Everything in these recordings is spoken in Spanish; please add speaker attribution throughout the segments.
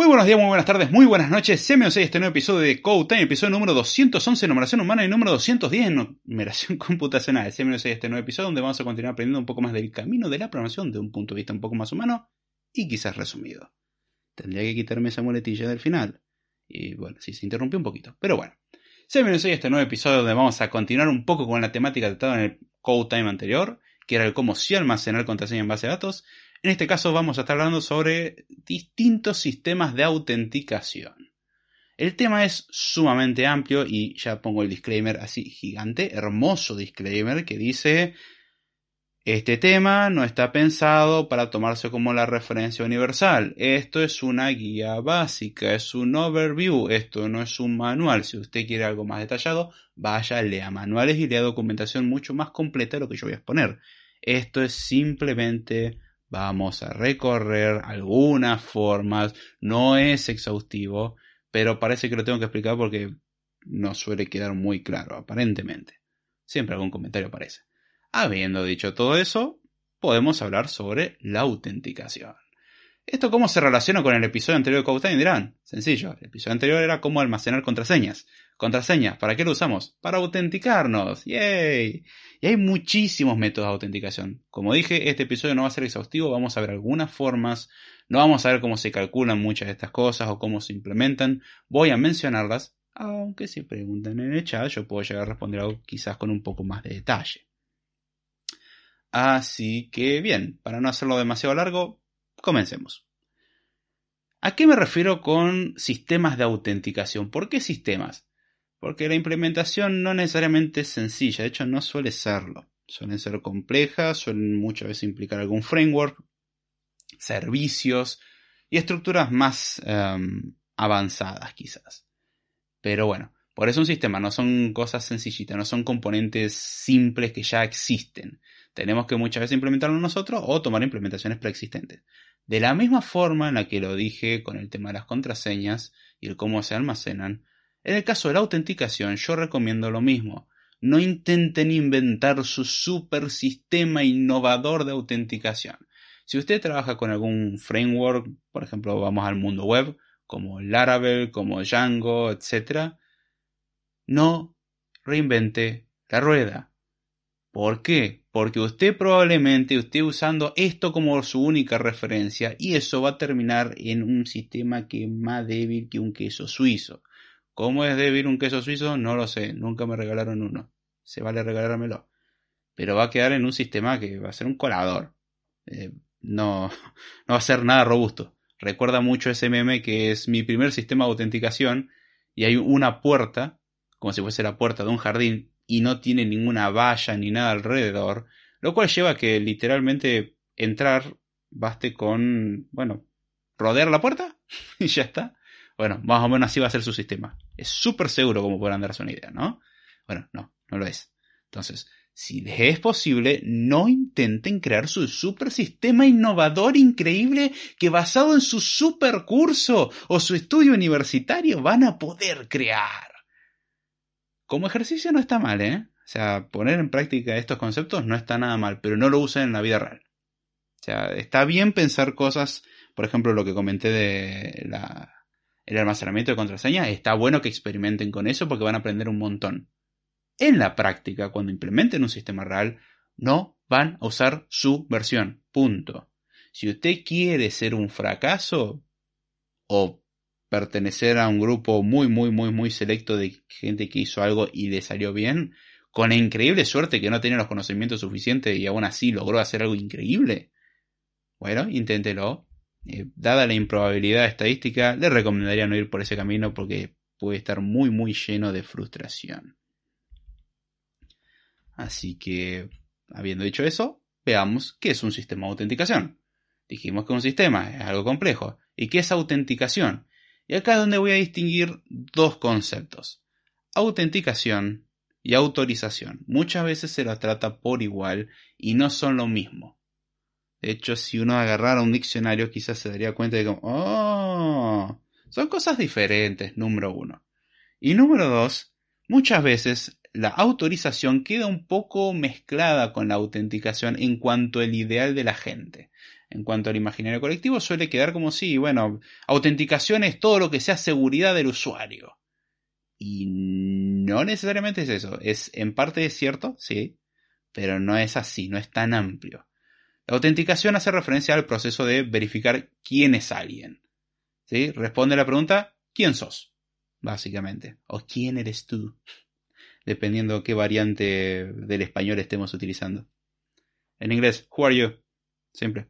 Speaker 1: Muy buenos días, muy buenas tardes, muy buenas noches. Se me este nuevo episodio de Code Time, episodio número 211, numeración humana, y número 210 en numeración computacional. Se me este nuevo episodio donde vamos a continuar aprendiendo un poco más del camino de la programación de un punto de vista un poco más humano y quizás resumido. Tendría que quitarme esa muletilla del final. Y bueno, sí, se interrumpió un poquito. Pero bueno. Se me este nuevo episodio donde vamos a continuar un poco con la temática tratada en el Code Time anterior, que era el cómo sí almacenar contraseña en base de datos. En este caso vamos a estar hablando sobre distintos sistemas de autenticación. El tema es sumamente amplio y ya pongo el disclaimer así gigante, hermoso disclaimer que dice este tema no está pensado para tomarse como la referencia universal. Esto es una guía básica, es un overview, esto no es un manual. Si usted quiere algo más detallado, vaya, lea manuales y lea documentación mucho más completa de lo que yo voy a exponer. Esto es simplemente Vamos a recorrer algunas formas, no es exhaustivo, pero parece que lo tengo que explicar porque no suele quedar muy claro, aparentemente. Siempre algún comentario aparece. Habiendo dicho todo eso, podemos hablar sobre la autenticación. ¿Esto cómo se relaciona con el episodio anterior de Code Dirán, sencillo, el episodio anterior era cómo almacenar contraseñas. Contraseñas, ¿para qué lo usamos? Para autenticarnos. ¡Yay! Y hay muchísimos métodos de autenticación. Como dije, este episodio no va a ser exhaustivo, vamos a ver algunas formas, no vamos a ver cómo se calculan muchas de estas cosas o cómo se implementan. Voy a mencionarlas, aunque si preguntan en el chat yo puedo llegar a responder algo quizás con un poco más de detalle. Así que bien, para no hacerlo demasiado largo, comencemos. ¿A qué me refiero con sistemas de autenticación? ¿Por qué sistemas? Porque la implementación no necesariamente es sencilla, de hecho no suele serlo. Suelen ser complejas, suelen muchas veces implicar algún framework, servicios y estructuras más em, avanzadas quizás. Pero bueno, por eso un sistema no son cosas sencillitas, no son componentes simples que ya existen. Tenemos que muchas veces implementarlo nosotros o tomar implementaciones preexistentes. De la misma forma en la que lo dije con el tema de las contraseñas y el cómo se almacenan, en el caso de la autenticación, yo recomiendo lo mismo. No intenten inventar su super sistema innovador de autenticación. Si usted trabaja con algún framework, por ejemplo, vamos al mundo web, como Laravel, como Django, etc., no reinvente la rueda. ¿Por qué? Porque usted probablemente esté usando esto como su única referencia y eso va a terminar en un sistema que es más débil que un queso suizo. ¿Cómo es débil un queso suizo? No lo sé, nunca me regalaron uno. Se vale regalármelo. Pero va a quedar en un sistema que va a ser un colador. Eh, no, no va a ser nada robusto. Recuerda mucho ese meme que es mi primer sistema de autenticación y hay una puerta, como si fuese la puerta de un jardín, y no tiene ninguna valla ni nada alrededor, lo cual lleva a que literalmente entrar baste con, bueno, rodear la puerta y ya está. Bueno, más o menos así va a ser su sistema. Es súper seguro como podrán darse una idea, ¿no? Bueno, no, no lo es. Entonces, si es posible, no intenten crear su super sistema innovador increíble que basado en su super curso o su estudio universitario van a poder crear. Como ejercicio no está mal, ¿eh? O sea, poner en práctica estos conceptos no está nada mal, pero no lo usen en la vida real. O sea, está bien pensar cosas, por ejemplo, lo que comenté de el almacenamiento de contraseñas, está bueno que experimenten con eso porque van a aprender un montón. En la práctica, cuando implementen un sistema real, no van a usar su versión. Punto. Si usted quiere ser un fracaso o pertenecer a un grupo muy, muy, muy, muy selecto de gente que hizo algo y le salió bien, con la increíble suerte que no tenía los conocimientos suficientes y aún así logró hacer algo increíble, bueno, inténtelo eh, dada la improbabilidad estadística, le recomendaría no ir por ese camino porque puede estar muy muy lleno de frustración. Así que, habiendo dicho eso, veamos qué es un sistema de autenticación. Dijimos que un sistema es algo complejo. ¿Y qué es autenticación? Y acá es donde voy a distinguir dos conceptos. Autenticación y autorización. Muchas veces se las trata por igual y no son lo mismo. De hecho, si uno agarrara un diccionario, quizás se daría cuenta de que, oh, son cosas diferentes, número uno. Y número dos, muchas veces la autorización queda un poco mezclada con la autenticación en cuanto al ideal de la gente. En cuanto al imaginario colectivo, suele quedar como si, bueno, autenticación es todo lo que sea seguridad del usuario. Y no necesariamente es eso. Es, en parte cierto, sí, pero no es así, no es tan amplio. La autenticación hace referencia al proceso de verificar quién es alguien. ¿Sí? Responde a la pregunta, ¿quién sos? Básicamente. O quién eres tú. Dependiendo qué variante del español estemos utilizando. En inglés, who are you? Siempre.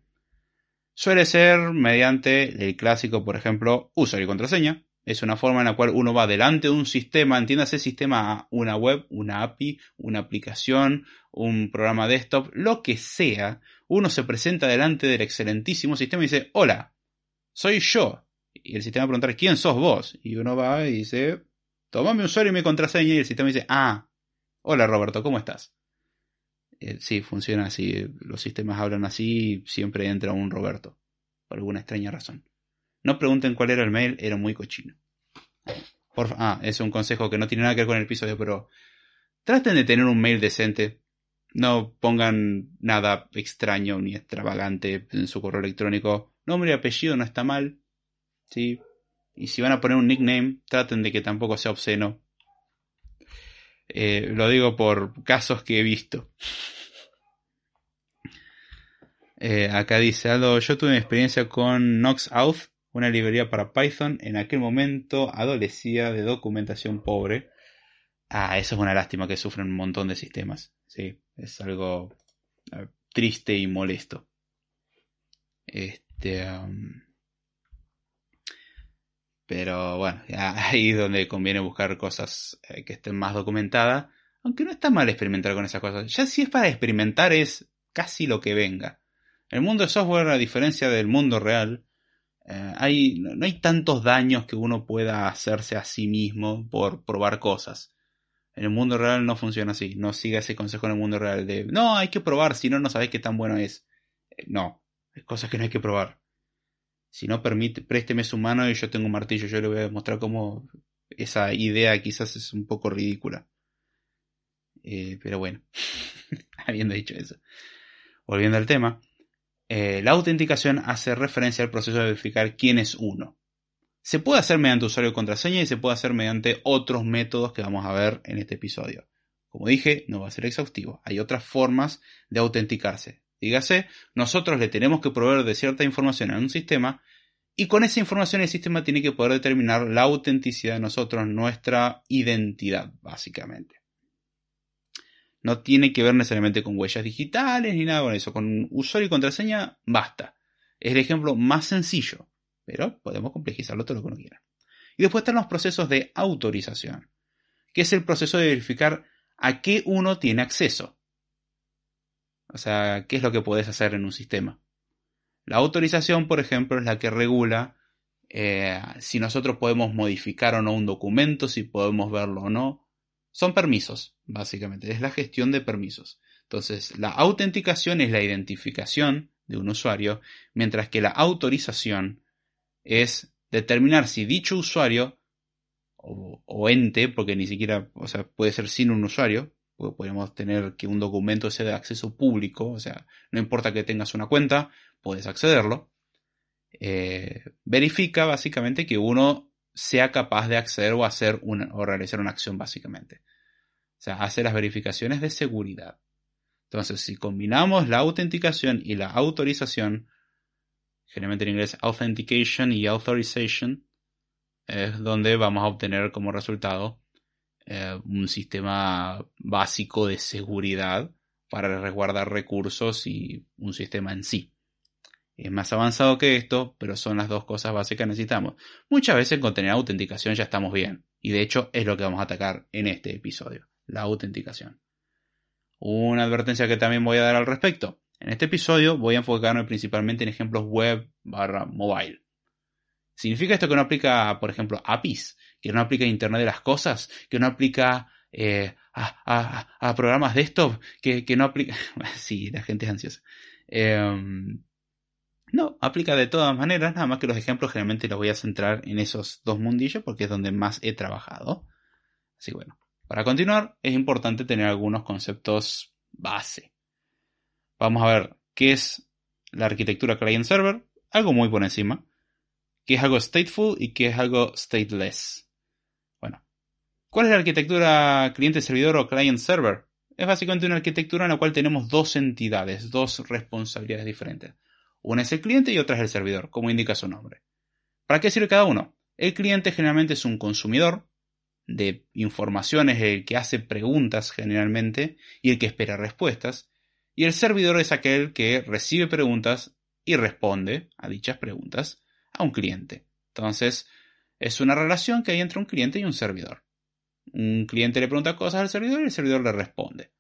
Speaker 1: Suele ser mediante el clásico, por ejemplo, usuario y contraseña. Es una forma en la cual uno va delante de un sistema, entiéndase sistema una web, una API, una aplicación, un programa desktop, lo que sea. Uno se presenta delante del excelentísimo sistema y dice, hola, soy yo. Y el sistema pregunta, ¿quién sos vos? Y uno va y dice, toma mi usuario y mi contraseña. Y el sistema dice, ah, hola Roberto, ¿cómo estás? Eh, sí, funciona así. Los sistemas hablan así y siempre entra un Roberto. Por alguna extraña razón. No pregunten cuál era el mail, era muy cochino. Por, ah, es un consejo que no tiene nada que ver con el episodio, pero traten de tener un mail decente. No pongan nada extraño ni extravagante en su correo electrónico. Nombre y apellido no está mal. ¿sí? Y si van a poner un nickname, traten de que tampoco sea obsceno. Eh, lo digo por casos que he visto. Eh, acá dice yo tuve una experiencia con Noxauth, una librería para Python. En aquel momento adolecía de documentación pobre. Ah, eso es una lástima que sufren un montón de sistemas. Sí, es algo eh, triste y molesto. Este. Pero bueno, ahí es donde conviene buscar cosas eh, que estén más documentadas. Aunque no está mal experimentar con esas cosas. Ya si es para experimentar es casi lo que venga. El mundo de software, a diferencia del mundo real, eh, hay, no hay tantos daños que uno pueda hacerse a sí mismo por probar cosas. En el mundo real no funciona así. No siga ese consejo en el mundo real de no, hay que probar, si no, no sabes qué tan bueno es. Eh, no, hay cosas que no hay que probar. Si no, permite, présteme su mano y yo tengo un martillo. Yo le voy a demostrar cómo esa idea quizás es un poco ridícula. Eh, pero bueno, habiendo dicho eso. Volviendo al tema, eh, la autenticación hace referencia al proceso de verificar quién es uno. Se puede hacer mediante usuario contraseña y se puede hacer mediante otros métodos que vamos a ver en este episodio. Como dije, no va a ser exhaustivo. Hay otras formas de autenticarse. Dígase, nosotros le tenemos que proveer de cierta información a un sistema y con esa información el sistema tiene que poder determinar la autenticidad de nosotros, nuestra identidad, básicamente. No tiene que ver necesariamente con huellas digitales ni nada con eso. Con usuario y contraseña basta. Es el ejemplo más sencillo, pero podemos complejizarlo todo lo que uno quiera. Y después están los procesos de autorización, que es el proceso de verificar a qué uno tiene acceso. O sea, ¿qué es lo que puedes hacer en un sistema? La autorización, por ejemplo, es la que regula eh, si nosotros podemos modificar o no un documento, si podemos verlo o no. Son permisos, básicamente. Es la gestión de permisos. Entonces, la autenticación es la identificación de un usuario, mientras que la autorización es determinar si dicho usuario o, o ente, porque ni siquiera, o sea, puede ser sin un usuario, podríamos tener que un documento sea de acceso público, o sea, no importa que tengas una cuenta, puedes accederlo. Eh, verifica básicamente que uno sea capaz de acceder o hacer una, o realizar una acción básicamente. O sea, hace las verificaciones de seguridad. Entonces, si combinamos la autenticación y la autorización, generalmente en inglés authentication y authorization, es donde vamos a obtener como resultado eh, un sistema básico de seguridad para resguardar recursos y un sistema en sí. Es más avanzado que esto, pero son las dos cosas básicas que necesitamos. Muchas veces con tener autenticación ya estamos bien, y de hecho es lo que vamos a atacar en este episodio, la autenticación. Una advertencia que también voy a dar al respecto. En este episodio voy a enfocarme principalmente en ejemplos web barra mobile. ¿Significa esto que no aplica, por ejemplo, APIs? ¿Que no aplica Internet de las Cosas? ¿Que no aplica eh, a, programas desktop? ¿Que, que no aplica... sí, la gente es ansiosa. Em, no, aplica de todas maneras, nada más que los ejemplos generalmente los voy a centrar en esos dos mundillos porque es donde más he trabajado. Así bueno, para continuar es importante tener algunos conceptos base. Vamos a ver qué es la arquitectura client-server, algo muy por encima, que es algo stateful y que es algo stateless. ¿Cuál es la arquitectura cliente-servidor o client-server? Es básicamente una arquitectura en la cual tenemos dos entidades, dos responsabilidades diferentes. Una es el cliente y otra es el servidor, como indica su nombre. ¿Para qué sirve cada uno? El cliente generalmente es un consumidor de informaciones, el que hace preguntas generalmente y el que espera respuestas. Y el servidor es aquel que recibe preguntas y responde a dichas preguntas a un cliente. Entonces, es una relación que hay entre un cliente y un servidor. Un cliente le pregunta cosas al servidor y el servidor le responde.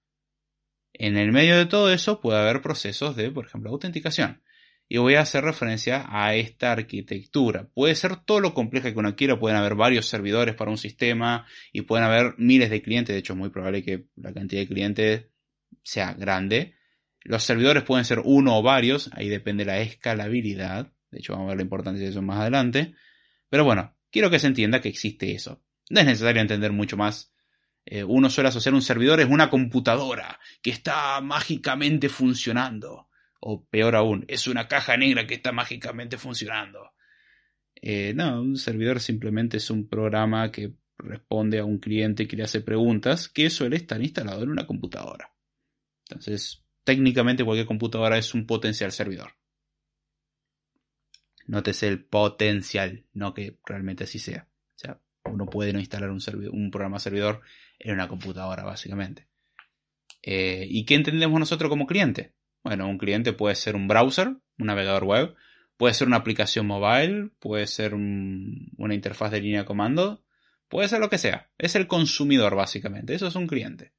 Speaker 1: En el medio de todo eso puede haber procesos de, por ejemplo, autenticación. Y voy a hacer referencia a esta arquitectura. Puede ser todo lo compleja que uno quiera, pueden haber varios servidores para un sistema y pueden haber miles de clientes, de hecho es muy probable que la cantidad de clientes sea grande. Los servidores pueden ser uno o varios, ahí depende la escalabilidad. De hecho, vamos a ver la importancia de eso más adelante. Pero bueno, quiero que se entienda que existe eso. No es necesario entender mucho más. Eh, uno suele asociar un servidor es una computadora que está mágicamente funcionando. O peor aún, es una caja negra que está mágicamente funcionando. Eh, no, un servidor simplemente es un programa que responde a un cliente que le hace preguntas que suele estar instalado en una computadora. Entonces, técnicamente cualquier computadora es un potencial servidor. Nótese el potencial, no que realmente así sea. Uno puede no instalar un, un programa servidor en una computadora, básicamente. Eh, ¿Y qué entendemos nosotros como cliente? Bueno, un cliente puede ser un browser, un navegador web, puede ser una aplicación mobile, puede ser una interfaz de línea de comando, puede ser lo que sea. Es el consumidor, básicamente. Eso es un cliente.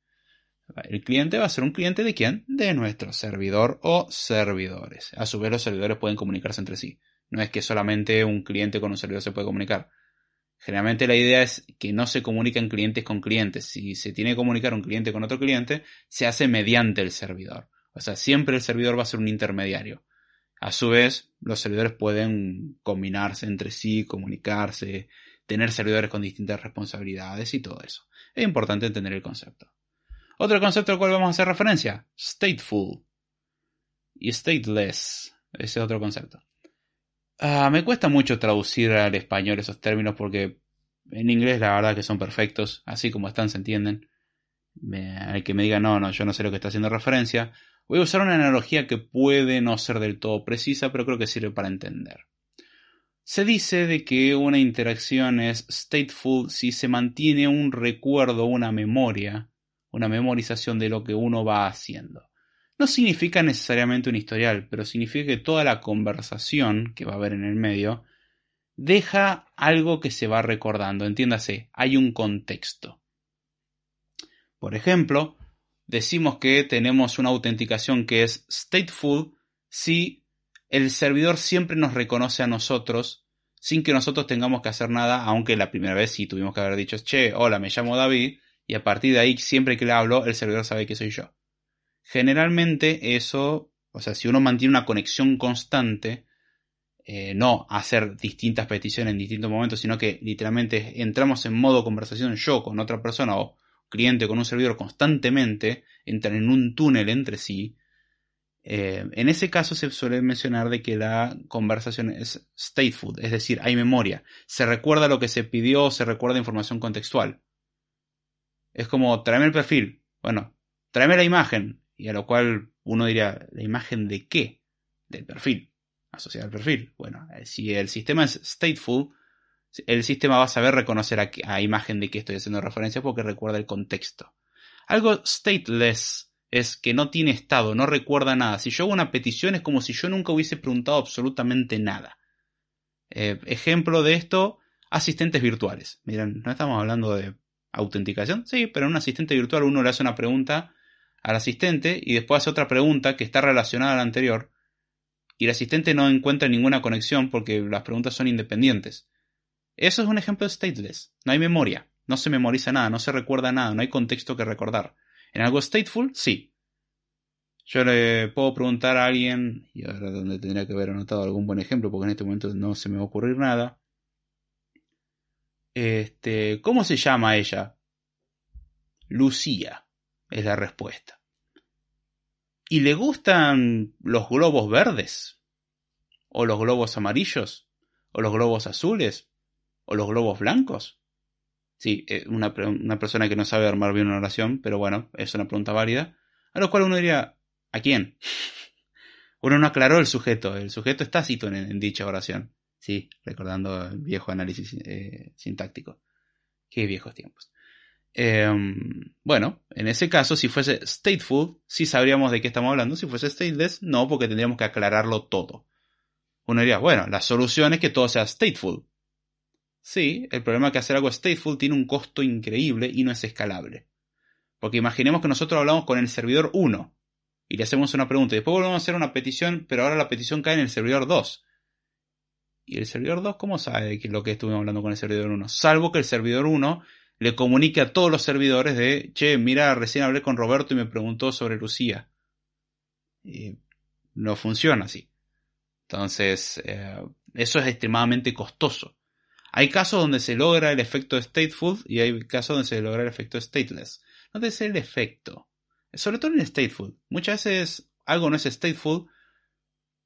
Speaker 1: El cliente va a ser un cliente de quién? De nuestro servidor o servidores. A su vez, los servidores pueden comunicarse entre sí. No es que solamente un cliente con un servidor se puede comunicar. Generalmente la idea es que no se comuniquen clientes con clientes. Si se tiene que comunicar un cliente con otro cliente, se hace mediante el servidor. O sea, siempre el servidor va a ser un intermediario. A su vez, los servidores pueden combinarse entre sí, comunicarse, tener servidores con distintas responsabilidades y todo eso. Es importante entender el concepto. Otro concepto al cual vamos a hacer referencia, stateful y stateless. Ese es otro concepto. Ah, me cuesta mucho traducir al español esos términos porque en inglés la verdad que son perfectos, así como están se entienden. hay que me diga no, no, yo no sé lo que está haciendo referencia. Voy a usar una analogía que puede no ser del todo precisa, pero creo que sirve para entender. Se dice de que una interacción es stateful si se mantiene un recuerdo, una memoria, una memorización de lo que uno va haciendo no significa necesariamente un historial, pero significa que toda la conversación que va a haber en el medio deja algo que se va recordando. Entiéndase, hay un contexto. Por ejemplo, decimos que tenemos una autenticación que es stateful si el servidor siempre nos reconoce a nosotros sin que nosotros tengamos que hacer nada, aunque la primera vez sí tuvimos que haber dicho, che, hola, me llamo David, y a partir de ahí, siempre que le hablo, el servidor sabe que soy yo. Generalmente eso, o sea, si uno mantiene una conexión constante, eh, no hacer distintas peticiones en distintos momentos, sino que literalmente entramos en modo conversación yo con otra persona o cliente con un servidor constantemente, entran en un túnel entre sí. Eh, en ese caso se suele mencionar de que la conversación es stateful, es decir, hay memoria, se recuerda lo que se pidió, se recuerda información contextual. Es como, tráeme el perfil, bueno, tráeme la imagen, y a lo cual uno diría, ¿la imagen de qué? Del perfil, asociada al perfil. Bueno, eh, si el sistema es stateful, el sistema va a saber reconocer a, a imagen de qué estoy haciendo referencia porque recuerda el contexto. Algo stateless es que no tiene estado, no recuerda nada. Si yo hago una petición es como si yo nunca hubiese preguntado absolutamente nada. Eh, ejemplo de esto, asistentes virtuales. Miren, no estamos hablando de autenticación, sí, pero en un asistente virtual uno le hace una pregunta al asistente y después hace otra pregunta que está relacionada a la anterior y el asistente no encuentra ninguna conexión porque las preguntas son independientes. Eso es un ejemplo de stateless. No hay memoria, no se memoriza nada, no se recuerda nada, no hay contexto que recordar. En algo stateful, sí. Yo le puedo preguntar a alguien, y ahora donde tendría que haber anotado algún buen ejemplo, porque en este momento no se me va a ocurrir nada. Este, ¿cómo se llama ella? Lucía es la respuesta. ¿Y le gustan los globos verdes? ¿O los globos amarillos? ¿O los globos azules? ¿O los globos blancos? Sí, eh, una, una persona que no sabe armar bien una oración, pero bueno, es una pregunta válida. A lo cual uno diría, ¿a quién? Uno no aclaró el sujeto, el sujeto está cito en, dicha oración. Sí, recordando el viejo análisis eh, sintáctico. Qué viejos tiempos. Em, bueno, en ese caso, si fuese stateful, sí sabríamos de qué estamos hablando. Si fuese stateless, no, porque tendríamos que aclararlo todo. Uno diría, bueno, la solución es que todo sea stateful. Sí, el problema es que hacer algo stateful tiene un costo increíble y no es escalable. Porque imaginemos que nosotros hablamos con el servidor 1 y le hacemos una pregunta y después volvemos a hacer una petición, pero ahora la petición cae en el servidor 2. ¿Y el servidor 2 cómo sabe que lo que estuvimos hablando con el servidor 1? Salvo que el servidor 1 le comunique a todos los servidores de, che, mira, recién hablé con Roberto y me preguntó sobre Lucía. Y no funciona así. Entonces, eh, eso es extremadamente costoso. Hay casos donde se logra el efecto stateful y hay casos donde se logra el efecto stateless. No debe ser el efecto. Sobre todo en stateful. Muchas veces algo no es stateful,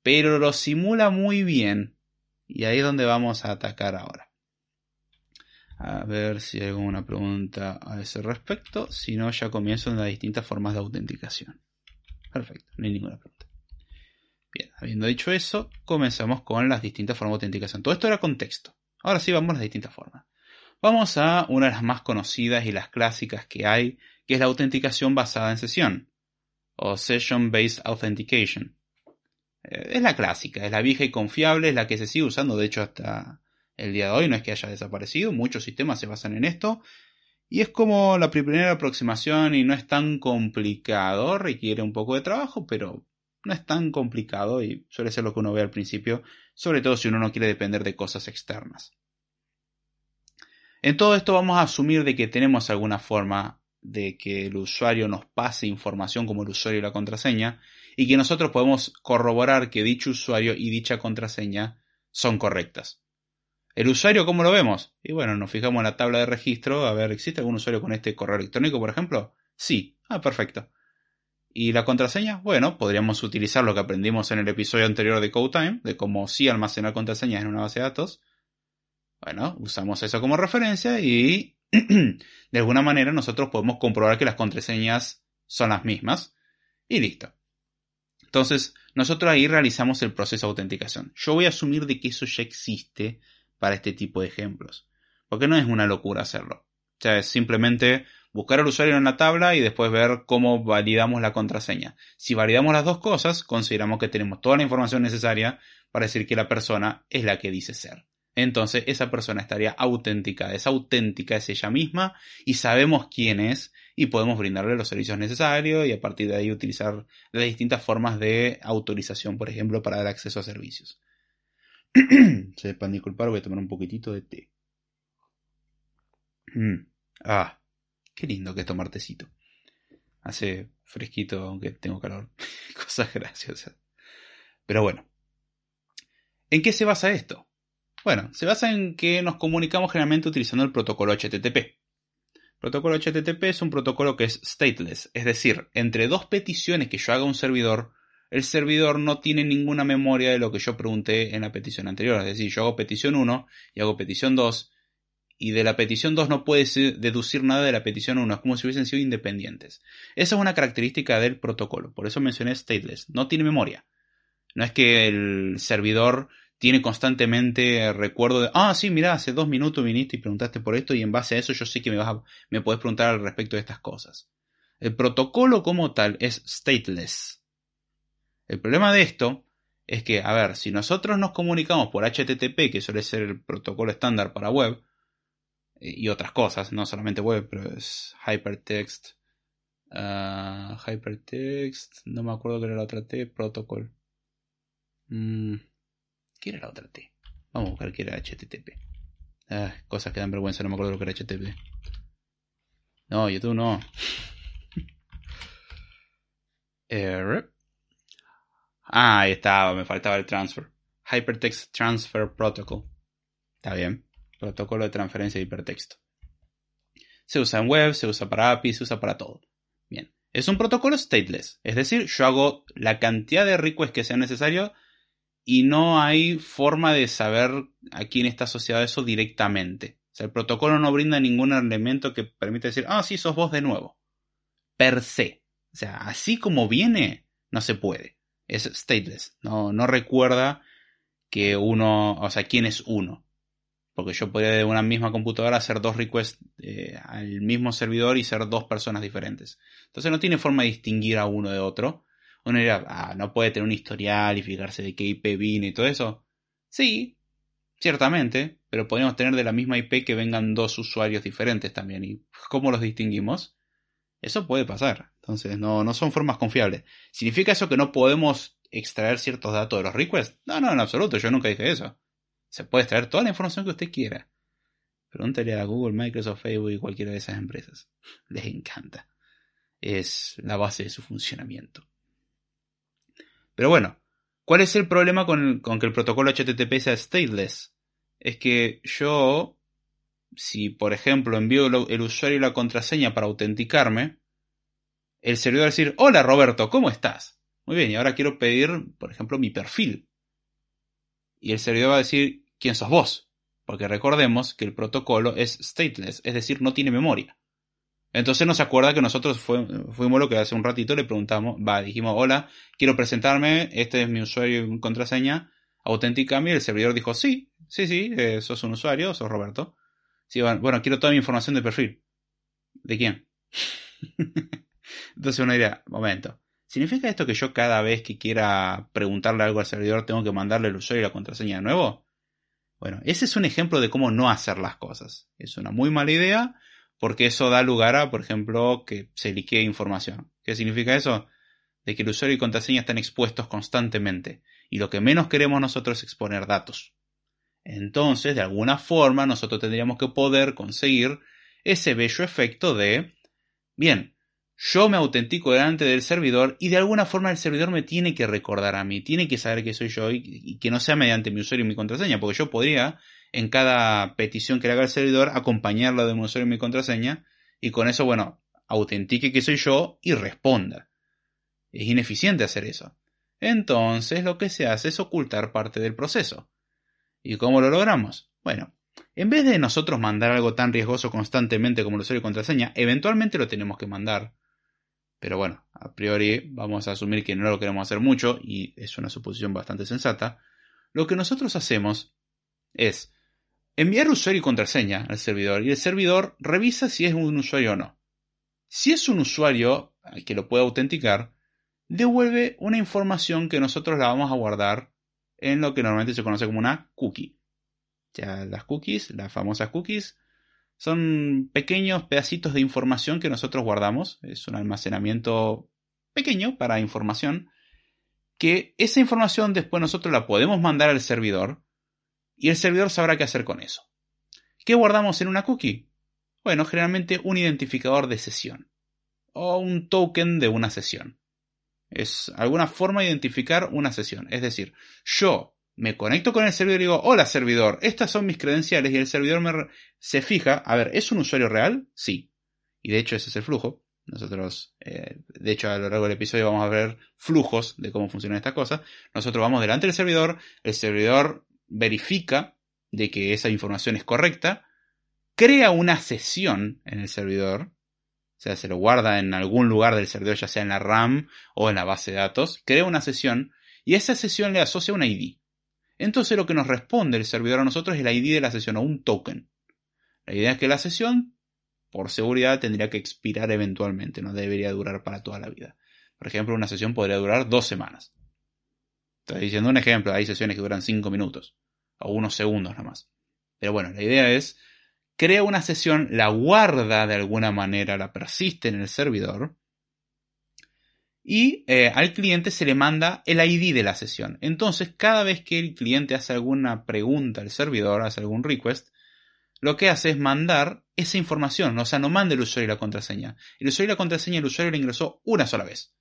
Speaker 1: pero lo simula muy bien. Y ahí es donde vamos a atacar ahora. A ver si hay alguna pregunta a ese respecto. Si no, ya comienzo en las distintas formas de autenticación. Perfecto, no hay ninguna pregunta. Bien, habiendo dicho eso, comenzamos con las distintas formas de autenticación. Todo esto era contexto. Ahora sí vamos a las distintas formas. Vamos a una de las más conocidas y las clásicas que hay, que es la autenticación basada en sesión, o Session Based Authentication. Eh, es la clásica, es la vieja y confiable, es la que se sigue usando, de hecho, hasta el día de hoy, no es que haya desaparecido, muchos sistemas se basan en esto, y es como la primera aproximación y no es tan complicado, requiere un poco de trabajo, pero no es tan complicado y suele ser lo que uno ve al principio, sobre todo si uno no quiere depender de cosas externas. En todo esto vamos a asumir de que tenemos alguna forma de que el usuario nos pase información como el usuario y la contraseña y que nosotros podemos corroborar que dicho usuario y dicha contraseña son correctas. ¿El usuario cómo lo vemos? Y bueno, nos fijamos en la tabla de registro, a ver, ¿existe algún usuario con este correo electrónico, por ejemplo? Sí. Ah, perfecto. ¿Y la contraseña? Bueno, podríamos utilizar lo que aprendimos en el episodio anterior de CodeTime, de cómo sí almacenar contraseñas en una base de datos. Bueno, usamos eso como referencia y de alguna manera nosotros podemos comprobar que las contraseñas son las mismas y listo. Entonces, nosotros ahí realizamos el proceso de autenticación. Yo voy a asumir de que eso ya existe para este tipo de ejemplos, porque no es una locura hacerlo. O sea, es simplemente buscar al usuario en la tabla y después ver cómo validamos la contraseña. Si validamos las dos cosas, consideramos que tenemos toda la información necesaria para decir que la persona es la que dice ser. Entonces esa persona estaría auténtica, es auténtica, es ella misma y sabemos quién es y podemos brindarle los servicios necesarios y a partir de ahí utilizar las distintas formas de autorización, por ejemplo, para dar acceso a servicios. Sepan disculpar, voy a tomar un poquitito de té. Mm. Ah, Qué lindo que es tomar tecito. Hace fresquito, aunque tengo calor. Cosas graciosas. Pero bueno. ¿En qué se basa esto? Bueno, se basa en que nos comunicamos generalmente utilizando el protocolo HTTP. Protocolo HTTP es un protocolo que es stateless, es decir, entre dos peticiones que yo haga a un servidor, el servidor no tiene ninguna memoria de lo que yo pregunté en la petición anterior. Es decir, yo hago petición 1 y hago petición 2 y de la petición 2 no puedes deducir nada de la petición 1, es como si hubiesen sido independientes. Esa es una característica del protocolo, por eso mencioné stateless, no tiene memoria. No es que el servidor tiene constantemente recuerdo de, ah, sí, mira, hace dos minutos viniste y preguntaste por esto y en base a eso yo sé que me, vas a, me puedes preguntar al respecto de estas cosas. El protocolo como tal es stateless. El problema de esto es que, a ver, si nosotros nos comunicamos por HTTP, que suele ser el protocolo estándar para web, y otras cosas, no solamente web, pero es hypertext. Uh, hypertext, no me acuerdo qué era la otra T, protocol. Mm, ¿Qué era la otra T? Vamos a buscar qué era HTTP. Ah, cosas que dan vergüenza, no me acuerdo lo que era HTTP. No, YouTube no. ah, ahí estaba, me faltaba el transfer. Hypertext Transfer Protocol. Está bien protocolo de transferencia de hipertexto. Se usa en web, se usa para API, se usa para todo. Bien. Es un protocolo stateless, es decir, yo hago la cantidad de requests que sea necesario y no hay forma de saber a quién está asociado eso directamente. O sea, el protocolo no brinda ningún elemento que permita decir, ah, sí, sos vos de nuevo. Per se. O sea, así como viene, no se puede. Es stateless. No, no recuerda que uno, o sea, quién es uno. Porque yo podría de una misma computadora hacer dos requests eh, al mismo servidor y ser dos personas diferentes. Entonces no tiene forma de distinguir a uno de otro. Uno dirá, ah, no puede tener un historial y fijarse de qué IP viene y todo eso. Sí, ciertamente, pero podemos tener de la misma IP que vengan dos usuarios diferentes también. ¿Y cómo los distinguimos? Eso puede pasar. Entonces, no, no son formas confiables. ¿Significa eso que no podemos extraer ciertos datos de los requests? No, no, en absoluto. Yo nunca dije eso. Se puede extraer toda la información que usted quiera. Pregúntale a Google, Microsoft, Facebook y cualquiera de esas empresas. Les encanta. Es la base de su funcionamiento. Pero bueno, ¿cuál es el problema con, con que el protocolo HTTP sea stateless? Es que yo, si por ejemplo envío el usuario y la contraseña para autenticarme, el servidor va a decir, hola Roberto, ¿cómo estás? Muy bien, y ahora quiero pedir, por ejemplo, mi perfil. Y el servidor va a decir, ¿quién sos vos? Porque recordemos que el protocolo es stateless, es decir, no tiene memoria. Entonces nos acuerda que nosotros fuimos lo que hace un ratito le preguntamos, va, dijimos, hola, quiero presentarme, este es mi usuario y contraseña, autentícame, y el servidor dijo, sí, sí, sí, eh, sos un usuario, sos Roberto. Sí, bueno, quiero toda mi información de perfil. ¿De quién? Entonces uno diría, momento, ¿significa esto que yo cada vez que quiera preguntarle algo al servidor tengo que mandarle el usuario y la contraseña de nuevo? Bueno, ese es un ejemplo de cómo no hacer las cosas. Es una muy mala idea porque eso da lugar a, por ejemplo, que se liquee información. ¿Qué significa eso? De que el usuario y contraseña están expuestos constantemente y lo que menos queremos nosotros es exponer datos. Entonces, de alguna forma, nosotros tendríamos que poder conseguir ese bello efecto de, bien, yo me autentico delante del servidor y de alguna forma el servidor me tiene que recordar a mí, tiene que saber que soy yo y, que no sea mediante mi usuario y mi contraseña, porque yo podría en cada petición que le haga el servidor acompañarlo de mi usuario y mi contraseña y con eso, bueno, autentique que soy yo y responda. Es ineficiente hacer eso. Entonces lo que se hace es ocultar parte del proceso. ¿Y cómo lo logramos? Bueno, en vez de nosotros mandar algo tan riesgoso constantemente como el usuario y contraseña, eventualmente lo tenemos que mandar pero bueno, a priori vamos a asumir que no lo queremos hacer mucho y es una suposición bastante sensata. Lo que nosotros hacemos es enviar usuario y contraseña al servidor y el servidor revisa si es un usuario o no. Si es un usuario que lo puede autenticar, devuelve una información que nosotros la vamos a guardar en lo que normalmente se conoce como una cookie. Ya las cookies, las famosas cookies, son pequeños pedacitos de información que nosotros guardamos. Es un almacenamiento pequeño para información. Que esa información después nosotros la podemos mandar al servidor y el servidor sabrá qué hacer con eso. ¿Qué guardamos en una cookie? Bueno, generalmente un identificador de sesión o un token de una sesión. Es alguna forma de identificar una sesión. Es decir, yo me conecto con el servidor y digo, hola servidor, estas son mis credenciales y el servidor me se fija, a ver, ¿es un usuario real? Sí. Y de hecho ese es el flujo. Nosotros, eh, de hecho a lo largo del episodio vamos a ver flujos de cómo funcionan estas cosas. Nosotros vamos delante del servidor, el servidor verifica de que esa información es correcta, crea una sesión en el servidor, o sea, se lo guarda en algún lugar del servidor, ya sea en la RAM o en la base de datos, crea una sesión y esa sesión le asocia un ID. Entonces lo que nos responde el servidor a nosotros es la ID de la sesión o un token. La idea es que la sesión, por seguridad, tendría que expirar eventualmente, no debería durar para toda la vida. Por ejemplo, una sesión podría durar dos semanas. Estoy diciendo un ejemplo, hay sesiones que duran cinco minutos o unos segundos nada más. Pero bueno, la idea es, crea una sesión, la guarda de alguna manera, la persiste en el servidor, y eh, al cliente se le manda el ID de la sesión. Entonces, cada vez que el cliente hace alguna pregunta al servidor, hace algún request, lo que hace es mandar esa información, o sea, no manda el usuario y la contraseña. El usuario y la contraseña el usuario la ingresó una sola vez.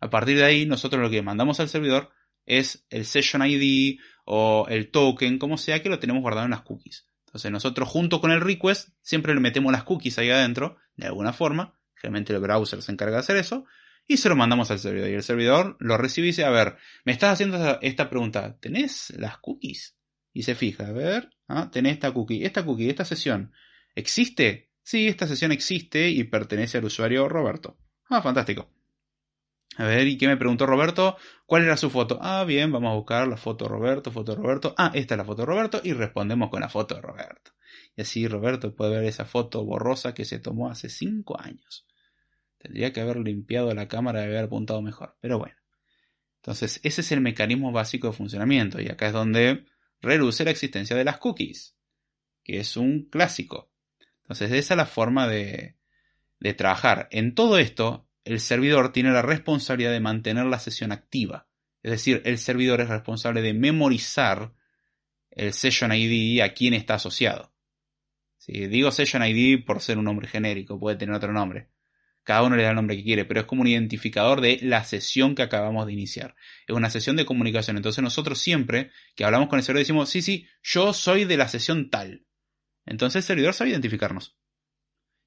Speaker 1: A partir de ahí, nosotros lo que mandamos al servidor es el session ID o el token, como sea, que lo tenemos guardado en las cookies. Entonces nosotros junto con el request siempre le metemos las cookies ahí adentro, de alguna forma, Generalmente el browser se encarga de hacer eso. Y se lo mandamos al servidor. Y el servidor lo recibe y dice, a ver, me estás haciendo esta pregunta. ¿Tenés las cookies? Y se fija, a ver, ¿ah? tenés esta cookie. Esta cookie, esta sesión, ¿existe? Sí, esta sesión existe y pertenece al usuario Roberto. Ah, fantástico. A ver, ¿y qué me preguntó Roberto? ¿Cuál era su foto? Ah, bien, vamos a buscar la foto de Roberto, foto de Roberto. Ah, esta es la foto de Roberto y respondemos con la foto de Roberto. Y así Roberto puede ver esa foto borrosa que se tomó hace 5 años. Tendría que haber limpiado la cámara y haber apuntado mejor, pero bueno. Entonces, ese es el mecanismo básico de funcionamiento y acá es donde reduce la existencia de las cookies, que es un clásico. Entonces, esa es la forma de, de trabajar. En todo esto, el servidor tiene la responsabilidad de mantener la sesión activa. Es decir, el servidor es responsable de memorizar el session ID a quien está asociado. Si digo session ID por ser un nombre genérico, puede tener otro nombre. Cada uno le da el nombre que quiere, pero es como un identificador de la sesión que acabamos de iniciar. Es una sesión de comunicación. Entonces nosotros siempre que hablamos con el servidor decimos, sí, sí, yo soy de la sesión tal. Entonces el servidor sabe identificarnos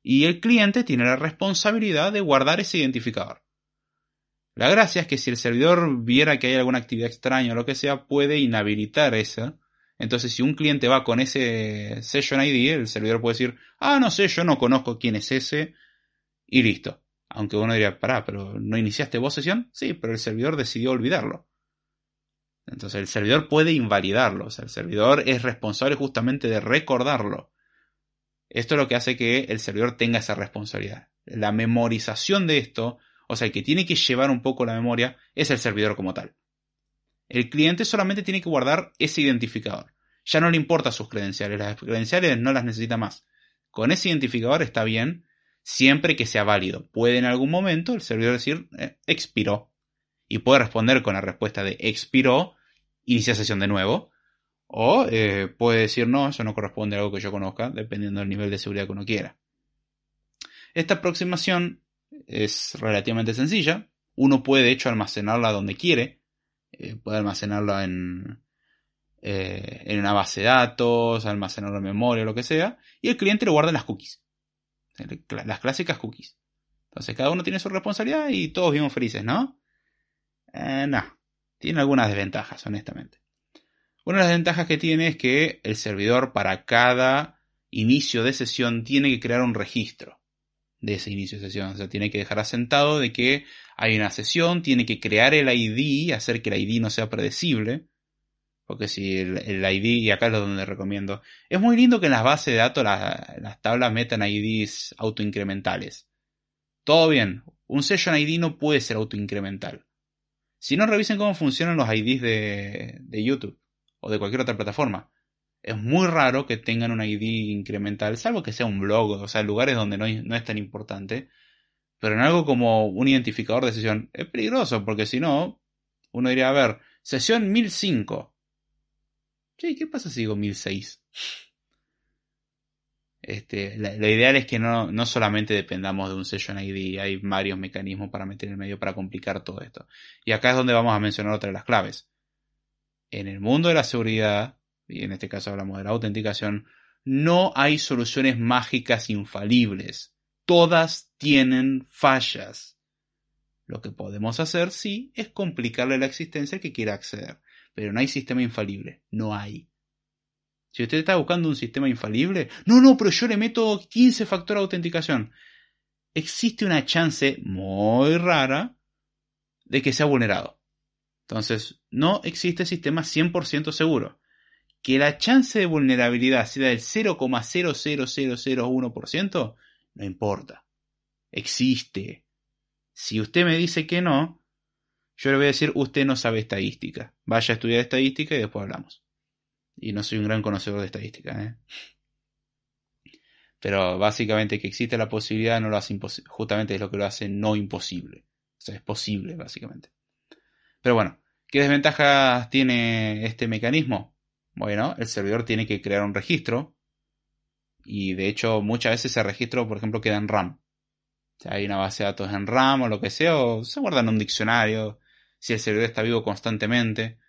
Speaker 1: y el cliente tiene la responsabilidad de guardar ese identificador. La gracia es que si el servidor viera que hay alguna actividad extraña o lo que sea, puede inhabilitar esa. Entonces, si un cliente va con ese session ID, el servidor puede decir, ah, no sé, yo no conozco quién es ese, y listo. Aunque uno diría, pará, pero ¿no iniciaste vos sesión? Sí, pero el servidor decidió olvidarlo. Entonces, el servidor puede invalidarlo. O sea, el servidor es responsable justamente de recordarlo. Esto es lo que hace que el servidor tenga esa responsabilidad. La memorización de esto, o sea, el que tiene que llevar un poco la memoria, es el servidor como tal. El cliente solamente tiene que guardar ese identificador. Ya no le importa sus credenciales, las credenciales no las necesita más. Con ese identificador está bien, siempre que sea válido. Puede en algún momento el servidor decir eh, expiró y puede responder con la respuesta de expiró, inicia sesión de nuevo, o eh, puede decir, no, eso no corresponde a algo que yo conozca, dependiendo del nivel de seguridad que uno quiera. Esta aproximación es relativamente sencilla. Uno puede, de hecho, almacenarla donde quiere. Eh, puede almacenarla en, en una base de datos, almacenarlo en memoria, lo que sea. Y el cliente lo guarda en las cookies. Las clásicas cookies. Entonces cada uno tiene su responsabilidad y todos vivimos felices, ¿no? no. Tiene algunas desventajas, honestamente. Una de las ventajas que tiene es que el servidor para cada inicio de sesión tiene que crear un registro de ese inicio de sesión. O sea, tiene que dejar asentado de que hay una sesión, tiene que crear el ID, hacer que el ID no sea predecible. Porque si el, ID, y acá es donde recomiendo, es muy lindo que en las bases de datos las tablas metan IDs autoincrementales. Todo bien, un session ID no puede ser autoincremental. Si no, revisen cómo funcionan los IDs de YouTube o de cualquier otra plataforma. Es muy raro que tengan una ID incremental, salvo que sea un blog, o sea, lugares donde no, es tan importante. Pero en algo como un identificador de sesión es peligroso, porque si no, uno diría, a ver, sesión 1005. Sí, ¿qué pasa si digo 1006? Este, la, ideal es que no, no, solamente dependamos de un session ID, hay varios mecanismos para meter en el medio para complicar todo esto. Y acá es donde vamos a mencionar otra de las claves en el mundo de la seguridad, y en este caso hablamos de la autenticación, no hay soluciones mágicas infalibles. Todas tienen fallas. Lo que podemos hacer, sí, es complicarle la existencia que quiera acceder. Pero no hay sistema infalible. No hay. Si usted está buscando un sistema infalible, no, no, pero yo le meto 15 factores de autenticación. Existe una chance muy rara de que sea vulnerado. Entonces, no existe sistema 100% seguro. Que la chance de vulnerabilidad sea del 0,00001%, no importa. Existe. Si usted me dice que no, yo le voy a decir, usted no sabe estadística. Vaya a estudiar estadística y después hablamos. Y no soy un gran conocedor de estadística. ¿eh? Pero básicamente que existe la posibilidad no lo hace. Justamente es lo que lo hace no imposible. O sea, es posible, básicamente. Pero bueno, ¿qué desventajas tiene este mecanismo? Bueno, el servidor tiene que crear un registro y de hecho muchas veces ese registro, por ejemplo, queda en RAM. O hay una base de datos en RAM o lo que sea, o se guarda en un diccionario, si el servidor está vivo constantemente.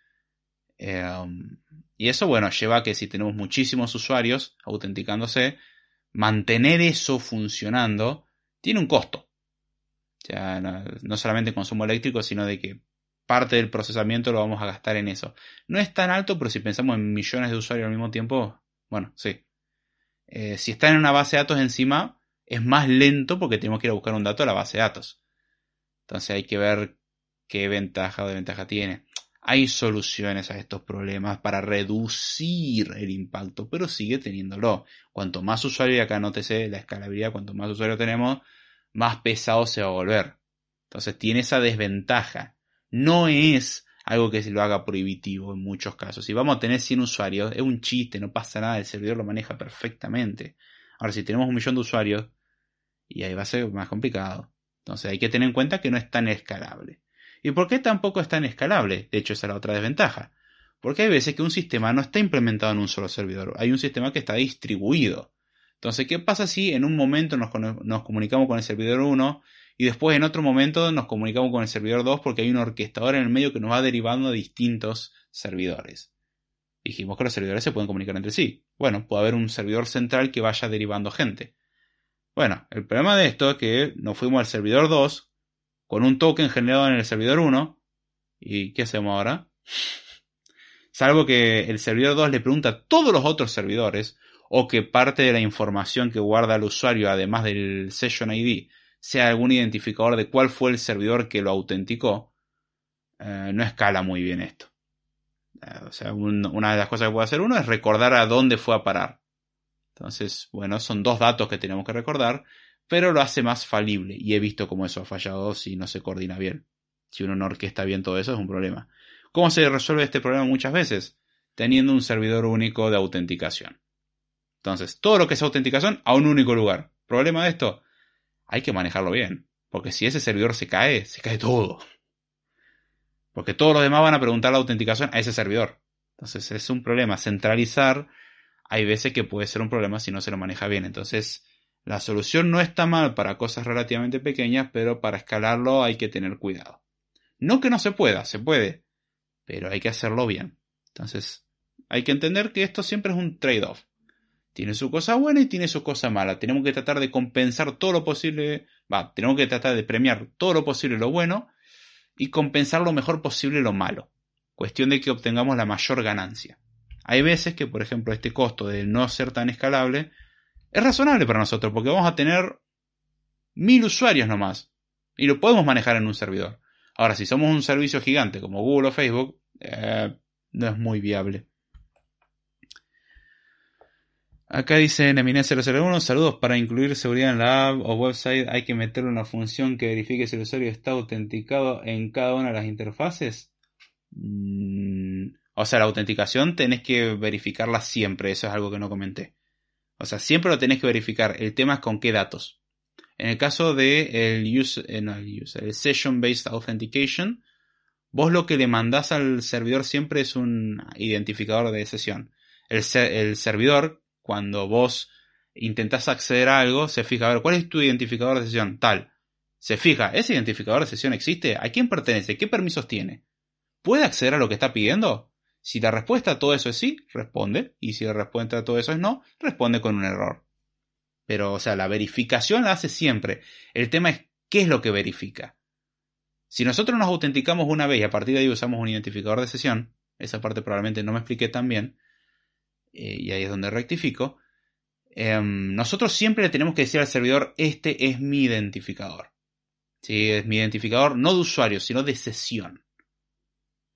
Speaker 1: Em, y eso, bueno, lleva a que si tenemos muchísimos usuarios autenticándose, mantener eso funcionando tiene un costo. Ya no, solamente consumo eléctrico, sino de que parte del procesamiento lo vamos a gastar en eso. No es tan alto, pero si pensamos en millones de usuarios al mismo tiempo, bueno, sí. Eh, si está en una base de datos encima, es más lento porque tenemos que ir a buscar un dato a la base de datos. Entonces hay que ver qué ventaja o desventaja tiene. Hay soluciones a estos problemas para reducir el impacto, pero sigue teniéndolo. Cuanto más usuario, y acá nótese la escalabilidad, cuanto más usuario tenemos, más pesado se va a volver. Entonces tiene esa desventaja. No es algo que se lo haga prohibitivo en muchos casos. Si vamos a tener 100 usuarios, es un chiste, no pasa nada, el servidor lo maneja perfectamente. Ahora, si tenemos un millón de usuarios, y ahí va a ser más complicado. Entonces hay que tener en cuenta que no es tan escalable. ¿Y por qué tampoco es tan escalable? De hecho, esa es la otra desventaja. Porque hay veces que un sistema no está implementado en un solo servidor, hay un sistema que está distribuido. Entonces, ¿qué pasa si en un momento nos, comunicamos con el servidor 1 y después en otro momento nos comunicamos con el servidor 2 porque hay un orquestador en el medio que nos va derivando a distintos servidores? Dijimos que los servidores se pueden comunicar entre sí. Bueno, puede haber un servidor central que vaya derivando gente. Bueno, el problema de esto es que nos fuimos al servidor 2 con un token generado en el servidor 1. ¿Y qué hacemos ahora? Salvo que el servidor 2 le pregunta a todos los otros servidores o que parte de la información que guarda el usuario, además del Session ID, sea algún identificador de cuál fue el servidor que lo autenticó, eh, no escala muy bien esto. Eh, o sea, una de las cosas que puede hacer uno es recordar a dónde fue a parar. Entonces, bueno, son dos datos que tenemos que recordar, pero lo hace más falible. Y he visto cómo eso ha fallado si no se coordina bien. Si uno no orquesta bien todo eso es un problema. ¿Cómo se resuelve este problema muchas veces? Teniendo un servidor único de autenticación. Entonces, todo lo que es autenticación a un único lugar. ¿Problema de esto? Hay que manejarlo bien. Porque si ese servidor se cae, se cae todo. Porque todos los demás van a preguntar la autenticación a ese servidor. Entonces es un problema. Centralizar hay veces que puede ser un problema si no se lo maneja bien. Entonces, la solución no está mal para cosas relativamente pequeñas, pero para escalarlo hay que tener cuidado. No que no se pueda, se puede, pero hay que hacerlo bien. Entonces, hay que entender que esto siempre es un trade-off. Tiene su cosa buena y tiene su cosa mala. Tenemos que tratar de compensar todo lo posible, va, tenemos que tratar de premiar todo lo posible lo bueno y compensar lo mejor posible lo malo. Cuestión de que obtengamos la mayor ganancia. Hay veces que, por ejemplo, este costo de no ser tan escalable es razonable para nosotros porque vamos a tener mil usuarios nomás y lo podemos manejar en un servidor. Ahora, si somos un servicio gigante como Google o Facebook, eh, no es muy viable. Acá dice Neminet001, saludos para incluir seguridad en la app o website hay que meterle una función que verifique si el usuario está autenticado en cada una de las interfaces. Mm, o sea, la autenticación tenés que verificarla siempre, eso es algo que no comenté. O sea, siempre lo tenés que verificar. El tema es con qué datos. En el caso de el, eh, el, Session Based Authentication, vos lo que le mandás al servidor siempre es un identificador de sesión. El, el servidor, cuando vos intentás acceder a algo, se fija, a ver, ¿cuál es tu identificador de sesión? Tal. Se fija, ¿ese identificador de sesión existe? ¿A quién pertenece? ¿Qué permisos tiene? ¿Puede acceder a lo que está pidiendo? Si la respuesta a todo eso es sí, responde. Y si la respuesta a todo eso es no, responde con un error. Pero, o sea, la verificación la hace siempre. El tema es qué es lo que verifica. Si nosotros nos autenticamos una vez y a partir de ahí usamos un identificador de sesión, esa parte probablemente no me expliqué tan bien, eh, y ahí es donde rectifico, em, nosotros siempre le tenemos que decir al servidor, este es mi identificador. ¿Sí? Es mi identificador no de usuario, sino de sesión.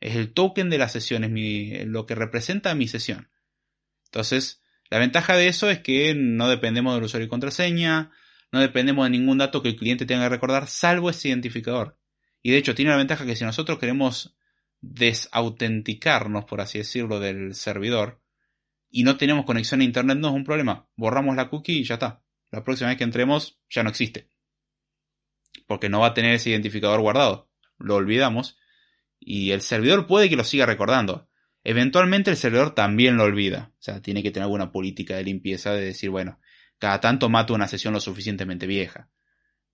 Speaker 1: Es el token de la sesión, es lo que representa mi sesión. Entonces, la ventaja de eso es que no dependemos del usuario y contraseña, no dependemos de ningún dato que el cliente tenga que recordar, salvo ese identificador. Y de hecho, tiene la ventaja que si nosotros queremos desautenticarnos, por así decirlo, del servidor, y no tenemos conexión a internet, no es un problema. Borramos la cookie y ya está. La próxima vez que entremos ya no existe. Porque no va a tener ese identificador guardado. Lo olvidamos y el servidor puede que lo siga recordando. Eventualmente el servidor también lo olvida. O sea, tiene que tener alguna política de limpieza de decir, bueno, cada tanto mato una sesión lo suficientemente vieja.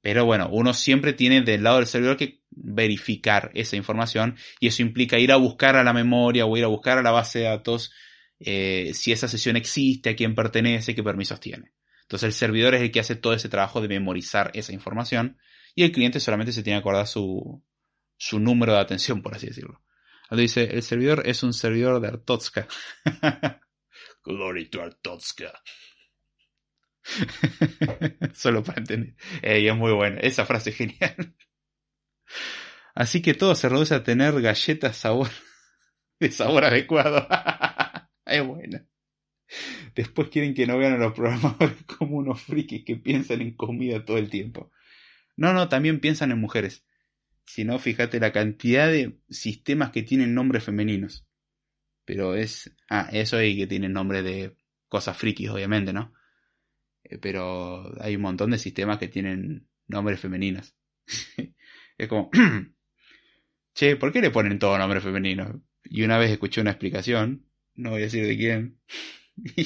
Speaker 1: Pero bueno, uno siempre tiene del lado del servidor que verificar esa información y eso implica ir a buscar a la memoria o ir a buscar a la base de datos eh, si esa sesión existe, a quién pertenece, qué permisos tiene. Entonces el servidor es el que hace todo ese trabajo de memorizar esa información y el cliente solamente se tiene que acordar su, su número de atención, por así decirlo. Dice, el servidor es un servidor de Artotska. Glory to Artotska. Solo para entender. Y es muy bueno. Esa frase es genial. Así que todo se reduce a tener galletas sabor de sabor adecuado. es bueno. Después quieren que no vean a los programadores como unos frikis que piensan en comida todo el tiempo. No, no, también piensan en mujeres. Si no, fíjate la cantidad de sistemas que tienen nombres femeninos. Pero es... Ah, eso hay que tienen nombre de cosas frikis, obviamente, ¿no? Eh, pero hay un montón de sistemas que tienen nombres femeninos. es como... che, ¿por qué le ponen todo nombre femenino? Y una vez escuché una explicación, no voy a decir de quién,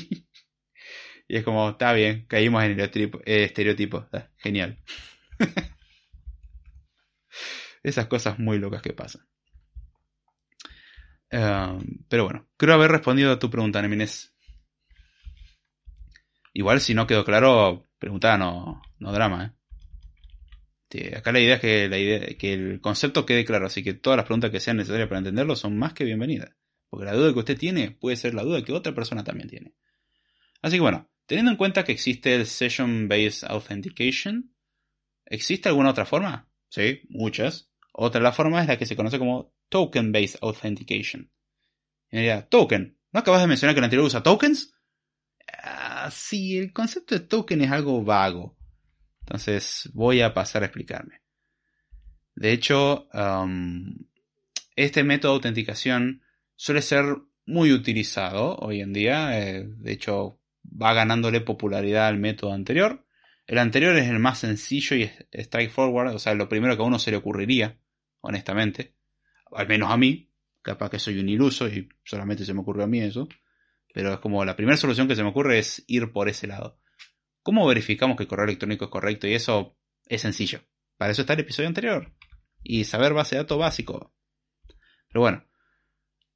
Speaker 1: y es como, está bien, caímos en el estereotipo, genial. Esas cosas muy locas que pasan. Em, pero bueno, creo haber respondido a tu pregunta, Nemines. Igual si no quedó claro, pregunta no, no drama. ¿eh? acá la idea es que, que el concepto quede claro, así que todas las preguntas que sean necesarias para entenderlo son más que bienvenidas. Porque la duda que usted tiene puede ser la duda que otra persona también tiene. Así que bueno, teniendo en cuenta que existe el Session Based Authentication, ¿existe alguna otra forma? Sí, muchas. Otra de las formas es la que se conoce como Token Based Authentication. Y me diría, token, ¿no acabas de mencionar que el anterior usa tokens? Ah, sí, el concepto de token es algo vago. Entonces voy a pasar a explicarme. De hecho, um, este método de autenticación suele ser muy utilizado hoy en día. Eh, de hecho, va ganándole popularidad al método anterior. El anterior es el más sencillo y straightforward, o sea, lo primero que a uno se le ocurriría, honestamente. Al menos a mí, capaz que soy un iluso y solamente se me ocurrió a mí eso. Pero es como la primera solución que se me ocurre es ir por ese lado. ¿Cómo verificamos que el correo electrónico es correcto? Y eso es sencillo. Para eso está el episodio anterior. Y saber base de datos básico. Pero bueno,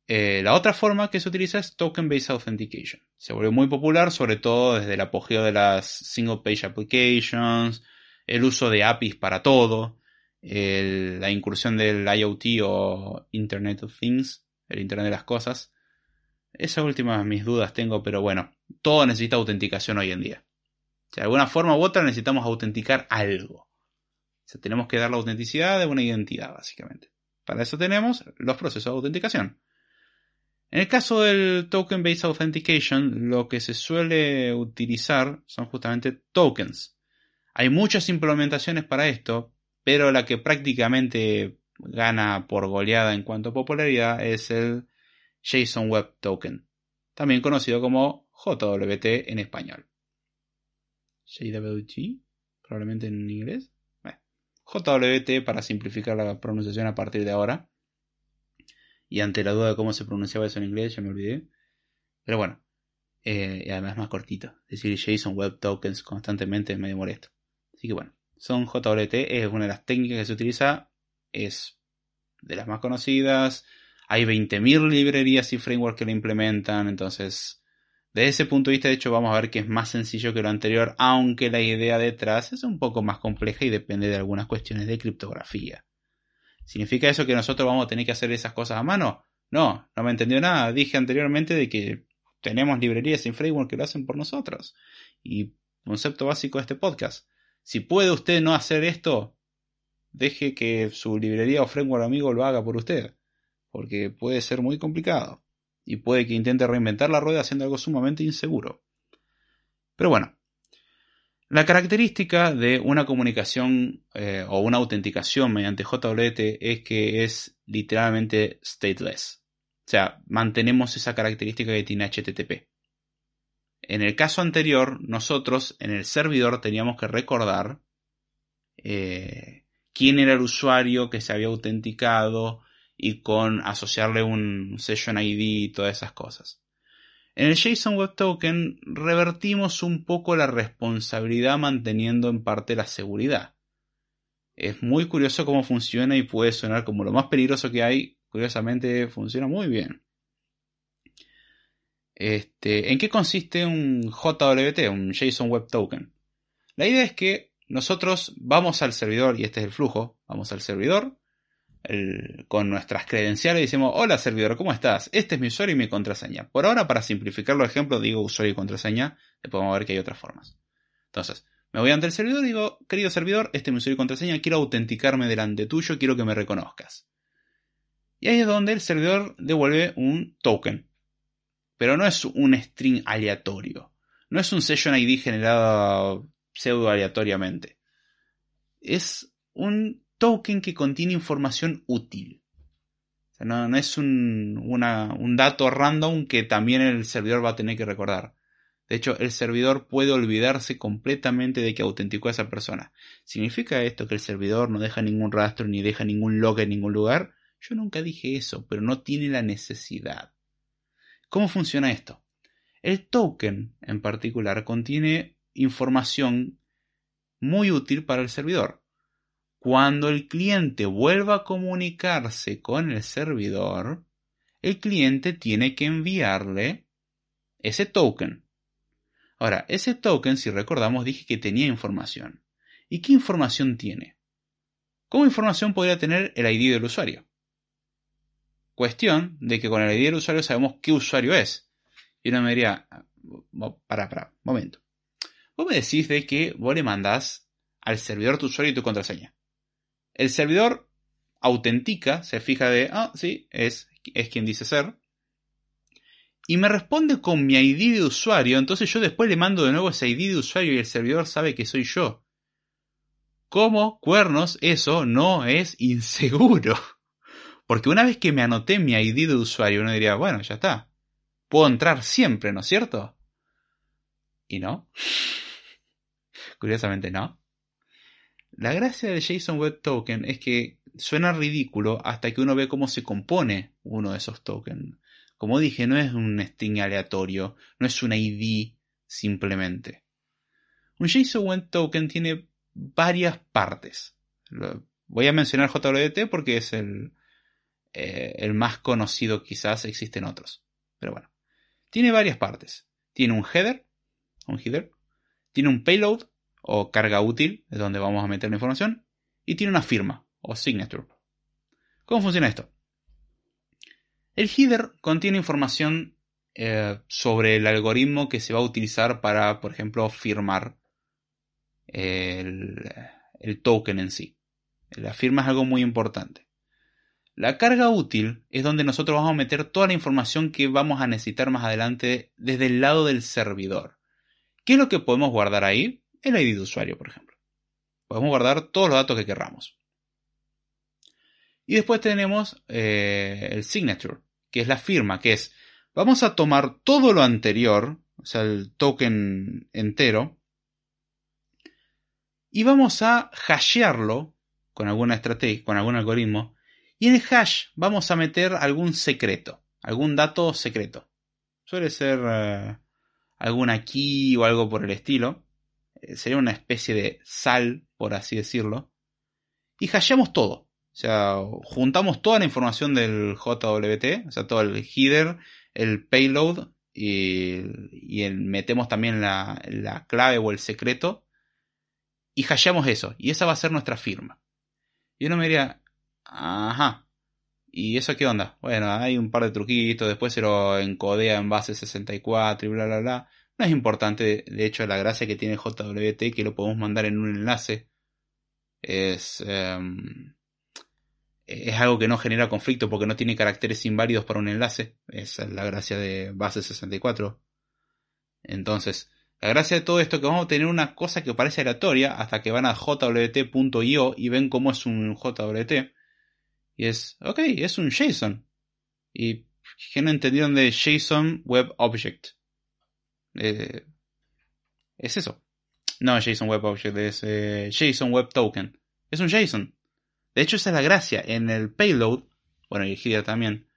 Speaker 1: eh, la otra forma que se utiliza es Token Based Authentication. Se volvió muy popular, sobre todo desde el apogeo de las Single Page Applications, el uso de APIs para todo, la incursión del IoT o Internet of Things, el Internet de las Cosas. Esa última mis dudas tengo, pero bueno, todo necesita autenticación hoy en día. de alguna forma u otra necesitamos autenticar algo. O sea, tenemos que dar la autenticidad de una identidad, básicamente. Para eso tenemos los procesos de autenticación. En el caso del Token Based Authentication, lo que se suele utilizar son justamente tokens. Hay muchas implementaciones para esto, pero la que prácticamente gana por goleada en cuanto a popularidad es el JSON Web Token, también conocido como JWT en español. JWT, probablemente en inglés. JWT para simplificar la pronunciación a partir de ahora. Y ante la duda de cómo se pronunciaba eso en inglés, ya me olvidé. Pero bueno, eh, y además más cortito. Decir JSON Web Tokens constantemente es medio molesto. Así que bueno, son JWT, es una de las técnicas que se utiliza, es de las más conocidas. Hay 20.000 librerías y frameworks que lo implementan, entonces desde ese punto de vista, de hecho, vamos a ver que es más sencillo que lo anterior, aunque la idea detrás es un poco más compleja y depende de algunas cuestiones de criptografía. ¿Significa eso que nosotros vamos a tener que hacer esas cosas a mano? No, no me entendió nada. Dije anteriormente de que tenemos librerías y framework que lo hacen por nosotros. Y concepto básico de este podcast. Si puede usted no hacer esto, deje que su librería o framework amigo lo haga por usted. Porque puede ser muy complicado. Y puede que intente reinventar la rueda haciendo algo sumamente inseguro. Pero bueno, la característica de una comunicación eh, o una autenticación mediante JWT es que es literalmente stateless. O sea, mantenemos esa característica que tiene HTTP. En el caso anterior, nosotros en el servidor teníamos que recordar eh, quién era el usuario que se había autenticado y con asociarle un session ID y todas esas cosas. En el JSON Web Token revertimos un poco la responsabilidad manteniendo en parte la seguridad. Es muy curioso cómo funciona y puede sonar como lo más peligroso que hay. Curiosamente funciona muy bien. Este, ¿En qué consiste un JWT, un JSON Web Token? La idea es que nosotros vamos al servidor, y este es el flujo, vamos al servidor, con nuestras credenciales y decimos, hola servidor, ¿cómo estás? Este es mi usuario y mi contraseña. Por ahora, para simplificar los ejemplos, digo usuario y contraseña, después vamos a ver que hay otras formas. Entonces, me voy ante el servidor y digo, querido servidor, este es mi usuario y contraseña, quiero autenticarme delante tuyo, quiero que me reconozcas. Y ahí es donde el servidor devuelve un token. Pero no es un string aleatorio. No es un session ID generado pseudo aleatoriamente. Es un token que contiene información útil. no, es un, un dato random que también el servidor va a tener que recordar. De hecho, el servidor puede olvidarse completamente de que autenticó a esa persona. ¿Significa esto que el servidor no deja ningún rastro ni deja ningún log en ningún lugar? Yo nunca dije eso, pero no tiene la necesidad. ¿Cómo funciona esto? El token en particular contiene información muy útil para el servidor. Cuando el cliente vuelva a comunicarse con el servidor, el cliente tiene que enviarle ese token. Ahora, ese token, si recordamos, dije que tenía información. ¿Y qué información tiene? ¿Cómo información podría tener el ID del usuario? Cuestión de que con el ID del usuario sabemos qué usuario es. Y uno me diría, para, para, momento. Vos me decís de que vos le mandás al servidor tu usuario y tu contraseña. El servidor autentica, se fija de, ah, sí, es, es quien dice ser. Y me responde con mi ID de usuario, entonces yo después le mando de nuevo ese ID de usuario y el servidor sabe que soy yo. ¿Cómo cuernos eso no es inseguro? Porque una vez que me anoté mi ID de usuario, uno diría, bueno, ya está. Puedo entrar siempre, ¿no es cierto? Y no. Curiosamente no. La gracia del JSON Web Token es que suena ridículo hasta que uno ve cómo se compone uno de esos tokens. Como dije, no es un string aleatorio, no es un ID simplemente. Un JSON Web Token tiene varias partes. Voy a mencionar JWT porque es el, eh, el más conocido quizás, existen otros. Pero bueno, tiene varias partes. Tiene un header, un header, tiene un payload, o carga útil, es donde vamos a meter la información, y tiene una firma o signature. ¿Cómo funciona esto? El header contiene información eh, sobre el algoritmo que se va a utilizar para, por ejemplo, firmar el, el token en sí. La firma es algo muy importante. La carga útil es donde nosotros vamos a meter toda la información que vamos a necesitar más adelante desde el lado del servidor. ¿Qué es lo que podemos guardar ahí? el ID de usuario, por ejemplo. Podemos guardar todos los datos que querramos. Y después tenemos eh, el signature, que es la firma, que es, vamos a tomar todo lo anterior, o sea, el token entero, y vamos a hashearlo con alguna estrategia, con algún algoritmo, y en hash vamos a meter algún secreto, algún dato secreto. Suele ser eh, alguna key o algo por el estilo. Eh, sería una especie de sal, por así decirlo, y hasheamos todo. O sea, juntamos toda la información del JWT, o sea, todo el header, el payload y, metemos también la, la, clave o el secreto y hasheamos eso. Y esa va a ser nuestra firma. Y uno me diría, ajá, ¿y eso qué onda? Bueno, hay un par de truquitos, después se lo encodea en base 64 y bla, bla, bla. No es importante, de hecho, la gracia que tiene JWT, que lo podemos mandar en un enlace, es, em, es algo que no genera conflicto porque no tiene caracteres inválidos para un enlace. Esa es la gracia de base 64. Entonces, la gracia de todo esto es que vamos a tener una cosa que parece aleatoria hasta que van a jwt.io y ven cómo es un JWT. Y es, ok, es un JSON. Y que no entendieron de JSON Web Object. Eh, es eso. No JSON Web Object, es eh, JSON Web Token. Es un JSON. De hecho, esa es la gracia. En el payload, bueno, y header también,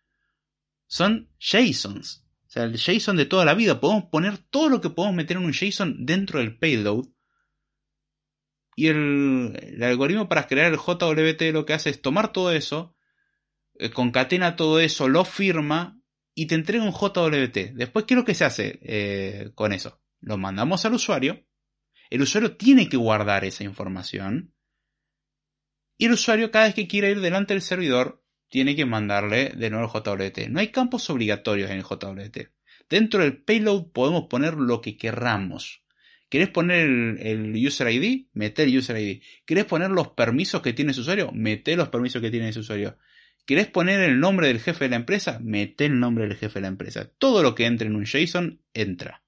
Speaker 1: son JSONs. O sea, el JSON de toda la vida. Podemos poner todo lo que podemos meter en un JSON dentro del payload. Y el, algoritmo para crear el JWT lo que hace es tomar todo eso, eh, concatena todo eso, lo firma y te entrega un JWT. Después, ¿qué es lo que se hace eh, con eso? Lo mandamos al usuario. El usuario tiene que guardar esa información. Y el usuario cada vez que quiera ir delante del servidor tiene que mandarle de nuevo el JWT. No hay campos obligatorios en el JWT. Dentro del payload podemos poner lo que querramos. ¿Querés poner el, user ID? Mete el user ID. ¿Querés poner los permisos que tiene ese usuario? Mete los permisos que tiene ese usuario. ¿Querés poner el nombre del jefe de la empresa? Mete el nombre del jefe de la empresa. Todo lo que entre en un JSON entra.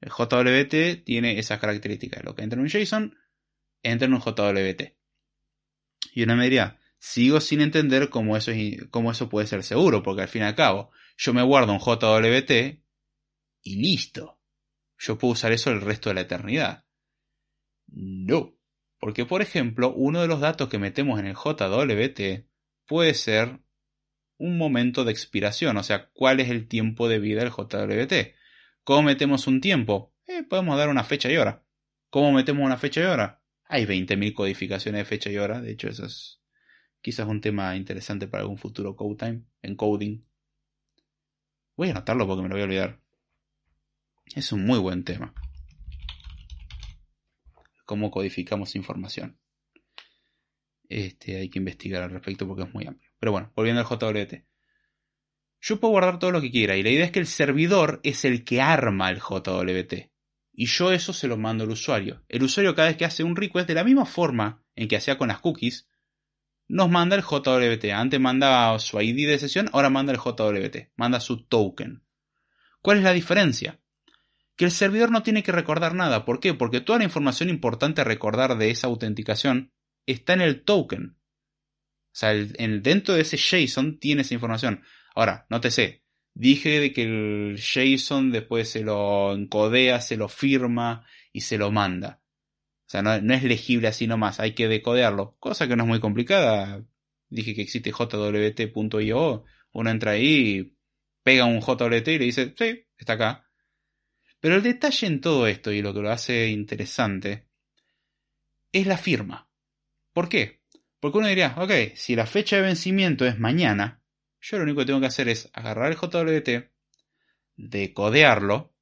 Speaker 1: El JWT tiene esas características. Lo que entra en un JSON entra en un JWT. Y una me diría, sigo sin entender cómo eso, cómo eso puede ser seguro, porque al fin y al cabo, yo me guardo un JWT y listo. Yo puedo usar eso el resto de la eternidad. No. Porque, por ejemplo, uno de los datos que metemos en el JWT puede ser un momento de expiración, o sea, cuál es el tiempo de vida del JWT. ¿Cómo metemos un tiempo? Eh, podemos dar una fecha y hora. ¿Cómo metemos una fecha y hora? Hay 20.000 codificaciones de fecha y hora, de hecho eso es quizás un tema interesante para algún futuro code time, encoding. Voy a anotarlo porque me lo voy a olvidar. Es un muy buen tema. Cómo codificamos información. Este, hay que investigar al respecto porque es muy amplio. Pero bueno, volviendo al JWT. Yo puedo guardar todo lo que quiera y la idea es que el servidor es el que arma el JWT. Y yo eso se lo mando al usuario. El usuario cada vez que hace un request, de la misma forma en que hacía con las cookies, nos manda el JWT. Antes mandaba su ID de sesión, ahora manda el JWT. Manda su token. ¿Cuál es la diferencia? Que el servidor no tiene que recordar nada. ¿Por qué? Porque toda la información importante a recordar de esa autenticación está en el token. O sea, el, dentro de ese JSON tiene esa información. Ahora, nótese, dije de que el JSON después se lo encodea, se lo firma y se lo manda. O sea, no, no es legible así nomás, hay que decodearlo. Cosa que no es muy complicada. Dije que existe jwt.io. Uno entra ahí, pega un JWT y le dice, sí, está acá pero el detalle en todo esto, y lo que lo hace interesante, es la firma. ¿Por qué? Porque uno diría, ok, si la fecha de vencimiento es mañana, yo lo único que tengo que hacer es agarrar el JWT, decodearlo,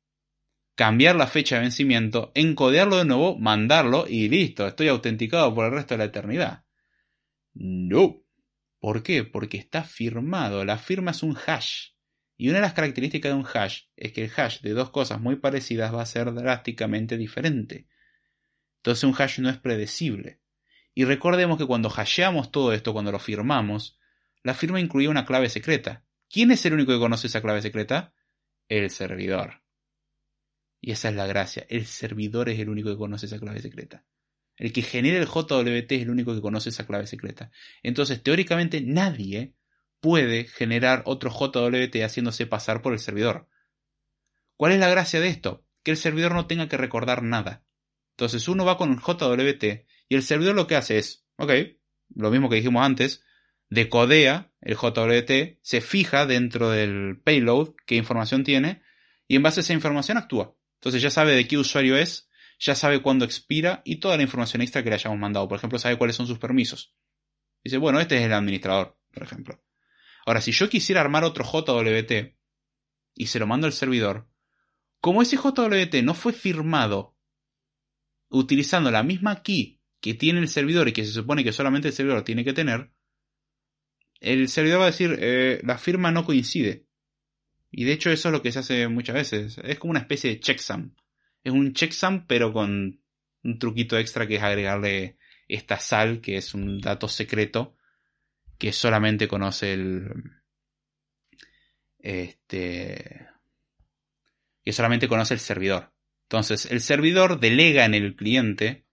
Speaker 1: cambiar la fecha de vencimiento, encodearlo de nuevo, mandarlo y listo, estoy autenticado por el resto de la eternidad. No. ¿Por qué? Porque está firmado. La firma es un hash. Y una de las características de un hash es que el hash de dos cosas muy parecidas va a ser drásticamente diferente. Entonces un hash no es predecible. Y recordemos que cuando hasheamos todo esto, cuando lo firmamos, la firma incluía una clave secreta. ¿Quién es el único que conoce esa clave secreta? El servidor. Y esa es la gracia. El servidor es el único que conoce esa clave secreta. El que genera el JWT es el único que conoce esa clave secreta. Entonces, teóricamente, nadie puede generar otro JWT haciéndose pasar por el servidor. ¿Cuál es la gracia de esto? Que el servidor no tenga que recordar nada. Entonces uno va con un JWT y el servidor lo que hace es, ok, lo mismo que dijimos antes, decodea el JWT, se fija dentro del payload qué información tiene y en base a esa información actúa. Entonces ya sabe de qué usuario es, ya sabe cuándo expira y toda la información extra que le hayamos mandado. Por ejemplo, sabe cuáles son sus permisos. Dice, bueno, este es el administrador, por ejemplo. Ahora, si yo quisiera armar otro JWT y se lo mando al servidor, como ese JWT no fue firmado utilizando la misma key que tiene el servidor y que se supone que solamente el servidor tiene que tener, el servidor va a decir, eh, la firma no coincide. Y de hecho eso es lo que se hace muchas veces. Es como una especie de checksum. Es un checksum pero con un truquito extra que es agregarle esta sal, que es un dato secreto, que solamente conoce el. Este. Que solamente conoce el servidor. Entonces, el servidor delega en el cliente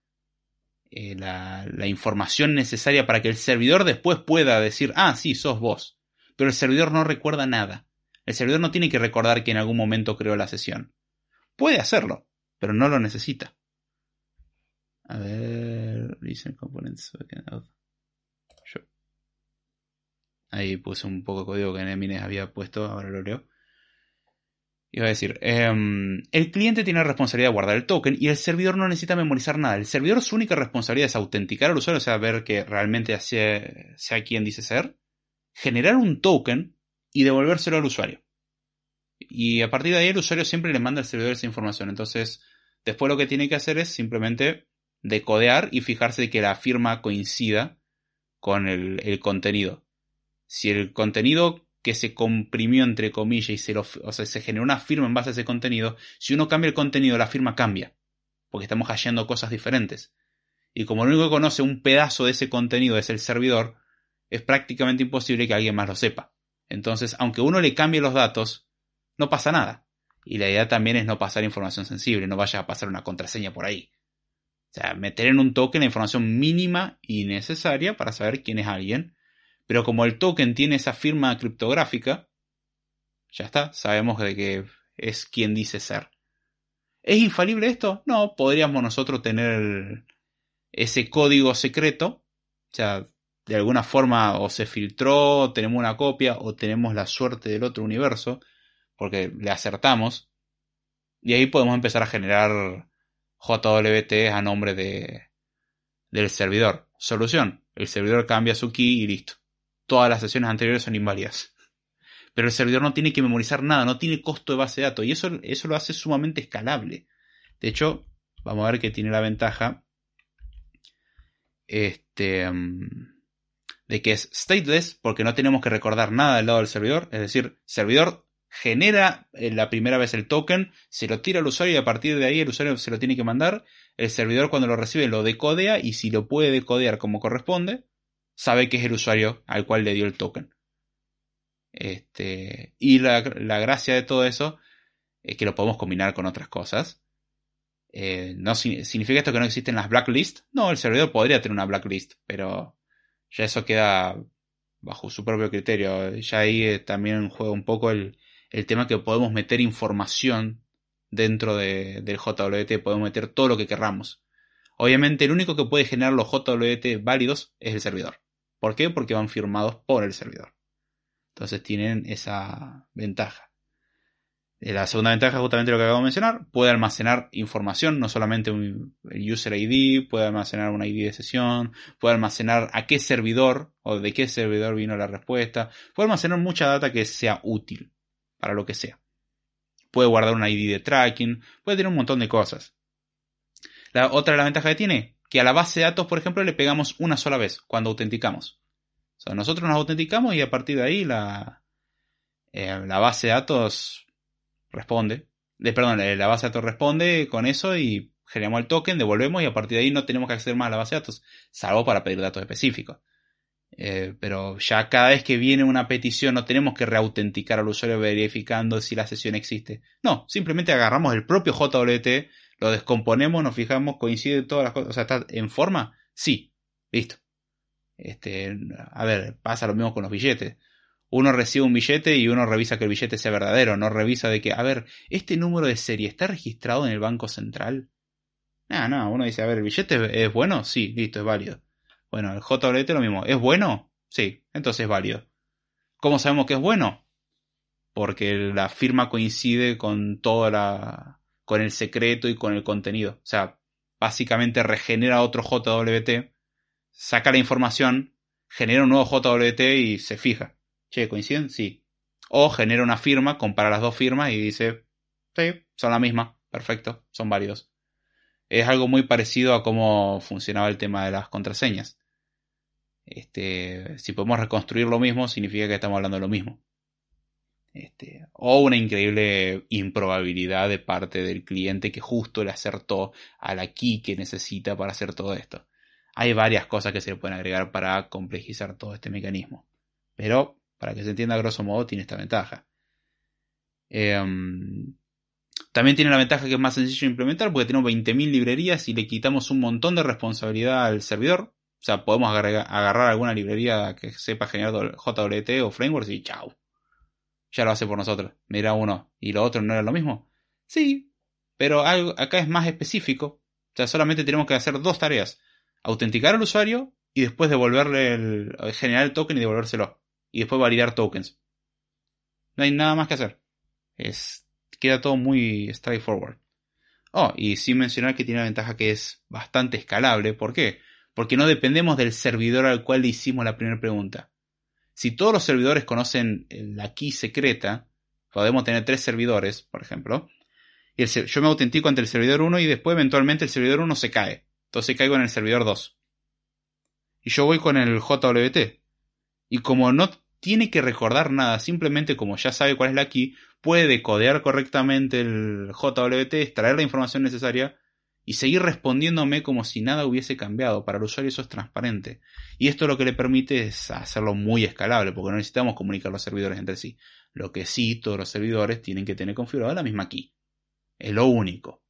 Speaker 1: eh, la, información necesaria para que el servidor después pueda decir, ah, sí, sos vos. Pero el servidor no recuerda nada. El servidor no tiene que recordar que en algún momento creó la sesión. Puede hacerlo, pero no lo necesita. A ver. Ahí puse un poco de código que Nemines había puesto, ahora lo leo. Iba a decir, em, el cliente tiene la responsabilidad de guardar el token y el servidor no necesita memorizar nada. El servidor su única responsabilidad es autenticar al usuario, o sea, ver que realmente sea, sea quien dice ser, generar un token y devolvérselo al usuario. Y a partir de ahí el usuario siempre le manda al servidor esa información. Entonces, Después lo que tiene que hacer es simplemente decodear y fijarse que la firma coincida con el, contenido. Si el contenido que se comprimió entre comillas y se, lo, se generó una firma en base a ese contenido, si uno cambia el contenido, la firma cambia, porque estamos hallando cosas diferentes. Y como el único que conoce un pedazo de ese contenido es el servidor, es prácticamente imposible que alguien más lo sepa. Entonces, aunque uno le cambie los datos, no pasa nada. Y la idea también es no pasar información sensible, no vaya a pasar una contraseña por ahí. O sea, meter en un token la información mínima y necesaria para saber quién es alguien. Pero como el token tiene esa firma criptográfica, ya está, sabemos de que es quien dice ser. ¿Es infalible esto? No, podríamos nosotros tener ese código secreto. O sea, de alguna forma o se filtró, tenemos una copia, o tenemos la suerte del otro universo, porque le acertamos. Y ahí podemos empezar a generar JWT a nombre de, del servidor. Solución. El servidor cambia su key y listo. Todas las sesiones anteriores son inválidas. Pero el servidor no tiene que memorizar nada, no tiene costo de base de datos. Y eso, eso lo hace sumamente escalable. De hecho, vamos a ver que tiene la ventaja. Este. De que es stateless porque no tenemos que recordar nada del lado del servidor. Es decir, servidor genera eh, la primera vez el token, se lo tira al usuario y a partir de ahí el usuario se lo tiene que mandar. El servidor cuando lo recibe lo decodea y si lo puede decodear como corresponde, sabe que es el usuario al cual le dio el token. Este, y la, gracia de todo eso es que lo podemos combinar con otras cosas. Eh, no significa esto que no existen las blacklists. No, el servidor podría tener una blacklist, pero ya eso queda bajo su propio criterio. Ya ahí eh, también juega un poco el, el tema que podemos meter información dentro de, del JWT, podemos meter todo lo que querramos. Obviamente el único que puede generar los JWT válidos es el servidor. ¿Por qué? Porque van firmados por el servidor. Entonces tienen esa ventaja. Eh, la segunda ventaja es justamente lo que acabo de mencionar. Puede almacenar información, no solamente un, el user ID, puede almacenar una ID de sesión, puede almacenar a qué servidor o de qué servidor vino la respuesta. Puede almacenar mucha data que sea útil para lo que sea. Puede guardar una ID de tracking, puede tener un montón de cosas. La otra la ventaja que tiene, que a la base de datos, por ejemplo, le pegamos una sola vez cuando autenticamos. O sea, nosotros nos autenticamos y a partir de ahí la, eh, la base de datos responde. De, perdón, la base de datos responde con eso y generamos el token, devolvemos y a partir de ahí no tenemos que acceder más a la base de datos, salvo para pedir datos específicos. Eh, pero ya cada vez que viene una petición no tenemos que reautenticar al usuario verificando si la sesión existe. No, simplemente agarramos el propio JWT, lo descomponemos, nos fijamos, coincide todas las cosas. O sea, ¿está en forma? Sí, listo. Este, a ver, pasa lo mismo con los billetes. Uno recibe un billete y uno revisa que el billete sea verdadero, no revisa de que, a ver, este número de serie está registrado en el Banco Central. No, no, uno dice, a ver, ¿el billete es bueno? Sí, listo, es válido. Bueno, el JWT lo mismo. ¿Es bueno? Sí, entonces es válido. ¿Cómo sabemos que es bueno? Porque la firma coincide con toda la. Con el secreto y con el contenido. O sea, básicamente regenera otro JWT, saca la información, genera un nuevo JWT y se fija. Che, ¿coinciden? Sí. O genera una firma, compara las dos firmas y dice, sí, son la misma, perfecto, son válidos. Es algo muy parecido a cómo funcionaba el tema de las contraseñas. Este, si podemos reconstruir lo mismo, significa que estamos hablando de lo mismo. Este, o una increíble improbabilidad de parte del cliente que justo le acertó a la key que necesita para hacer todo esto. Hay varias cosas que se le pueden agregar para complejizar todo este mecanismo. Pero, para que se entienda a grosso modo, tiene esta ventaja. Em, también tiene la ventaja que es más sencillo de implementar porque tenemos 20.000 librerías y le quitamos un montón de responsabilidad al servidor. O sea, podemos agarrar alguna librería que sepa generar JWT o frameworks y chao. Ya lo hace por nosotros. Mira uno y lo otro no era lo mismo. Sí, pero acá es más específico. O sea, solamente tenemos que hacer dos tareas. Autenticar al usuario y después devolverle el, generar el token y devolvérselo. Y después validar tokens. No hay nada más que hacer. Es, queda todo muy straightforward. Oh, y sin mencionar que tiene la ventaja que es bastante escalable. ¿Por qué? porque no dependemos del servidor al cual le hicimos la primera pregunta. Si todos los servidores conocen la key secreta, podemos tener tres servidores, por ejemplo, Y yo me autentico ante el servidor 1 y después eventualmente el servidor 1 se cae. Entonces caigo en el servidor 2. Y yo voy con el JWT. Y como no tiene que recordar nada, simplemente como ya sabe cuál es la key, puede decodear correctamente el JWT, extraer la información necesaria y seguir respondiéndome como si nada hubiese cambiado. Para el usuario eso es transparente. Y esto lo que le permite es hacerlo muy escalable, porque no necesitamos comunicar los servidores entre sí. Lo que sí, todos los servidores tienen que tener configurada la misma key. Es lo único.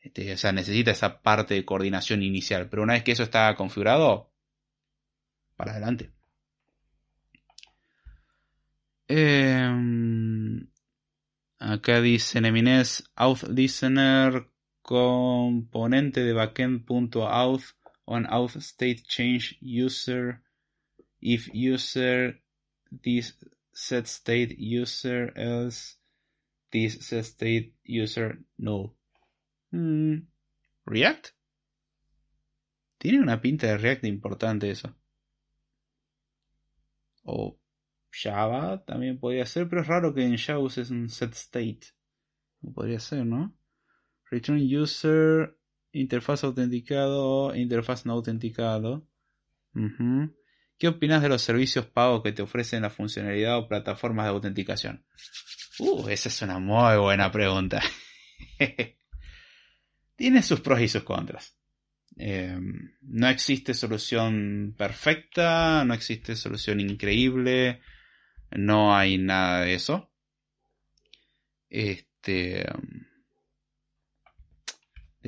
Speaker 1: Este, o sea, necesita esa parte de coordinación inicial. Pero una vez que eso está configurado, para adelante. Em, acá dice Nemines auth listener componente de backend.auth on auth state change user. If user this set state user else this set state user no. Hmm, React tiene una pinta de React importante eso. O Java también podría ser pero es raro que en Java uses un set state. Podría ser no Return user, interfaz autenticado, interfaz no autenticado. ¿Qué opinas de los servicios pagos que te ofrecen la funcionalidad o plataformas de autenticación? Uh, esa es una muy buena pregunta. Tiene sus pros y sus contras. Em, no existe solución perfecta, no existe solución increíble, no hay nada de eso. Este. Em,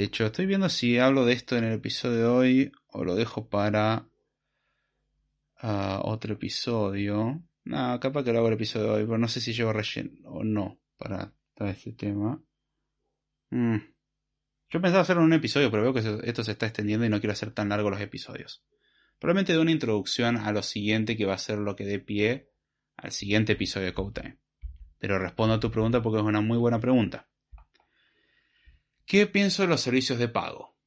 Speaker 1: de hecho, estoy viendo si hablo de esto en el episodio de hoy o lo dejo para ah, otro episodio. No, capaz que lo hago el episodio de hoy, pero no sé si llevo relleno o no para este tema. Mm. Yo pensaba hacerlo en un episodio, pero veo que esto se está extendiendo y no quiero hacer tan largo los episodios. Probablemente de una introducción a lo siguiente que va a ser lo que dé pie al siguiente episodio de Code Pero respondo a tu pregunta porque es una muy buena pregunta. ¿Qué pienso de los servicios de pago?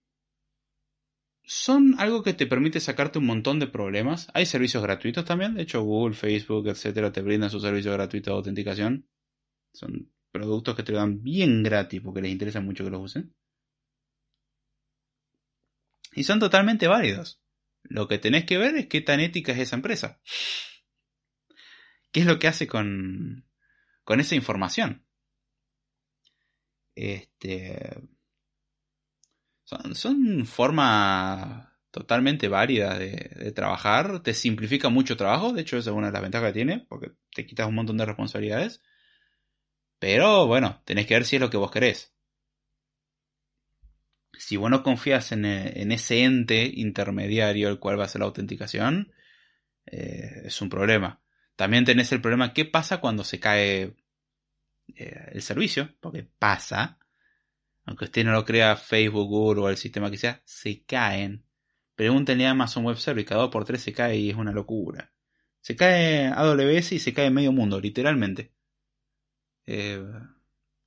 Speaker 1: Son algo que te permite sacarte un montón de problemas. Hay servicios gratuitos también. De hecho, Google, Facebook, etcétera, te brindan su servicio gratuito de autenticación. Son productos que te dan bien gratis porque les interesa mucho que los usen. Y son totalmente válidos. Lo que tenés que ver es qué tan ética es esa empresa. ¿Qué es lo que hace con, con esa información? Este, son, formas totalmente válidas de, trabajar. Te simplifica mucho trabajo. De hecho, esa es una de las ventajas que tiene, porque te quitas un montón de responsabilidades. Pero bueno, tenés que ver si es lo que vos querés. Si vos no confías en, ese ente intermediario el cual va a hacer la autenticación, eh, es un problema. También tenés el problema, ¿qué pasa cuando se cae eh, el servicio? Porque pasa aunque usted no lo crea Facebook, Google o el sistema que sea, se caen. Pregúntenle a Amazon Web Service, cada dos por tres se cae y es una locura. Se cae AWS y se cae medio mundo, literalmente. Eh,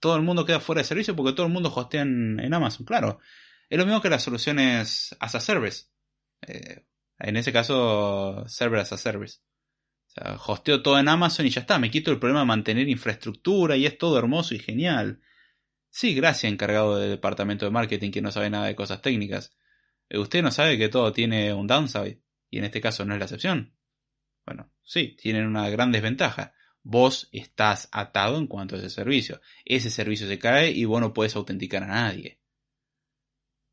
Speaker 1: todo el mundo queda fuera de servicio porque todo el mundo hostea en, Amazon, claro. Es lo mismo que las soluciones as a service. Eh, en ese caso, server as a service. O sea, hosteo todo en Amazon y ya está. Me quito el problema de mantener infraestructura y es todo hermoso y genial. Sí, gracias, encargado del departamento de marketing que no sabe nada de cosas técnicas. Eh, usted no sabe que todo tiene un downside, y en este caso no es la excepción. Bueno, sí, tienen una gran desventaja. Vos estás atado en cuanto a ese servicio. Ese servicio se cae y vos no puedes autenticar a nadie.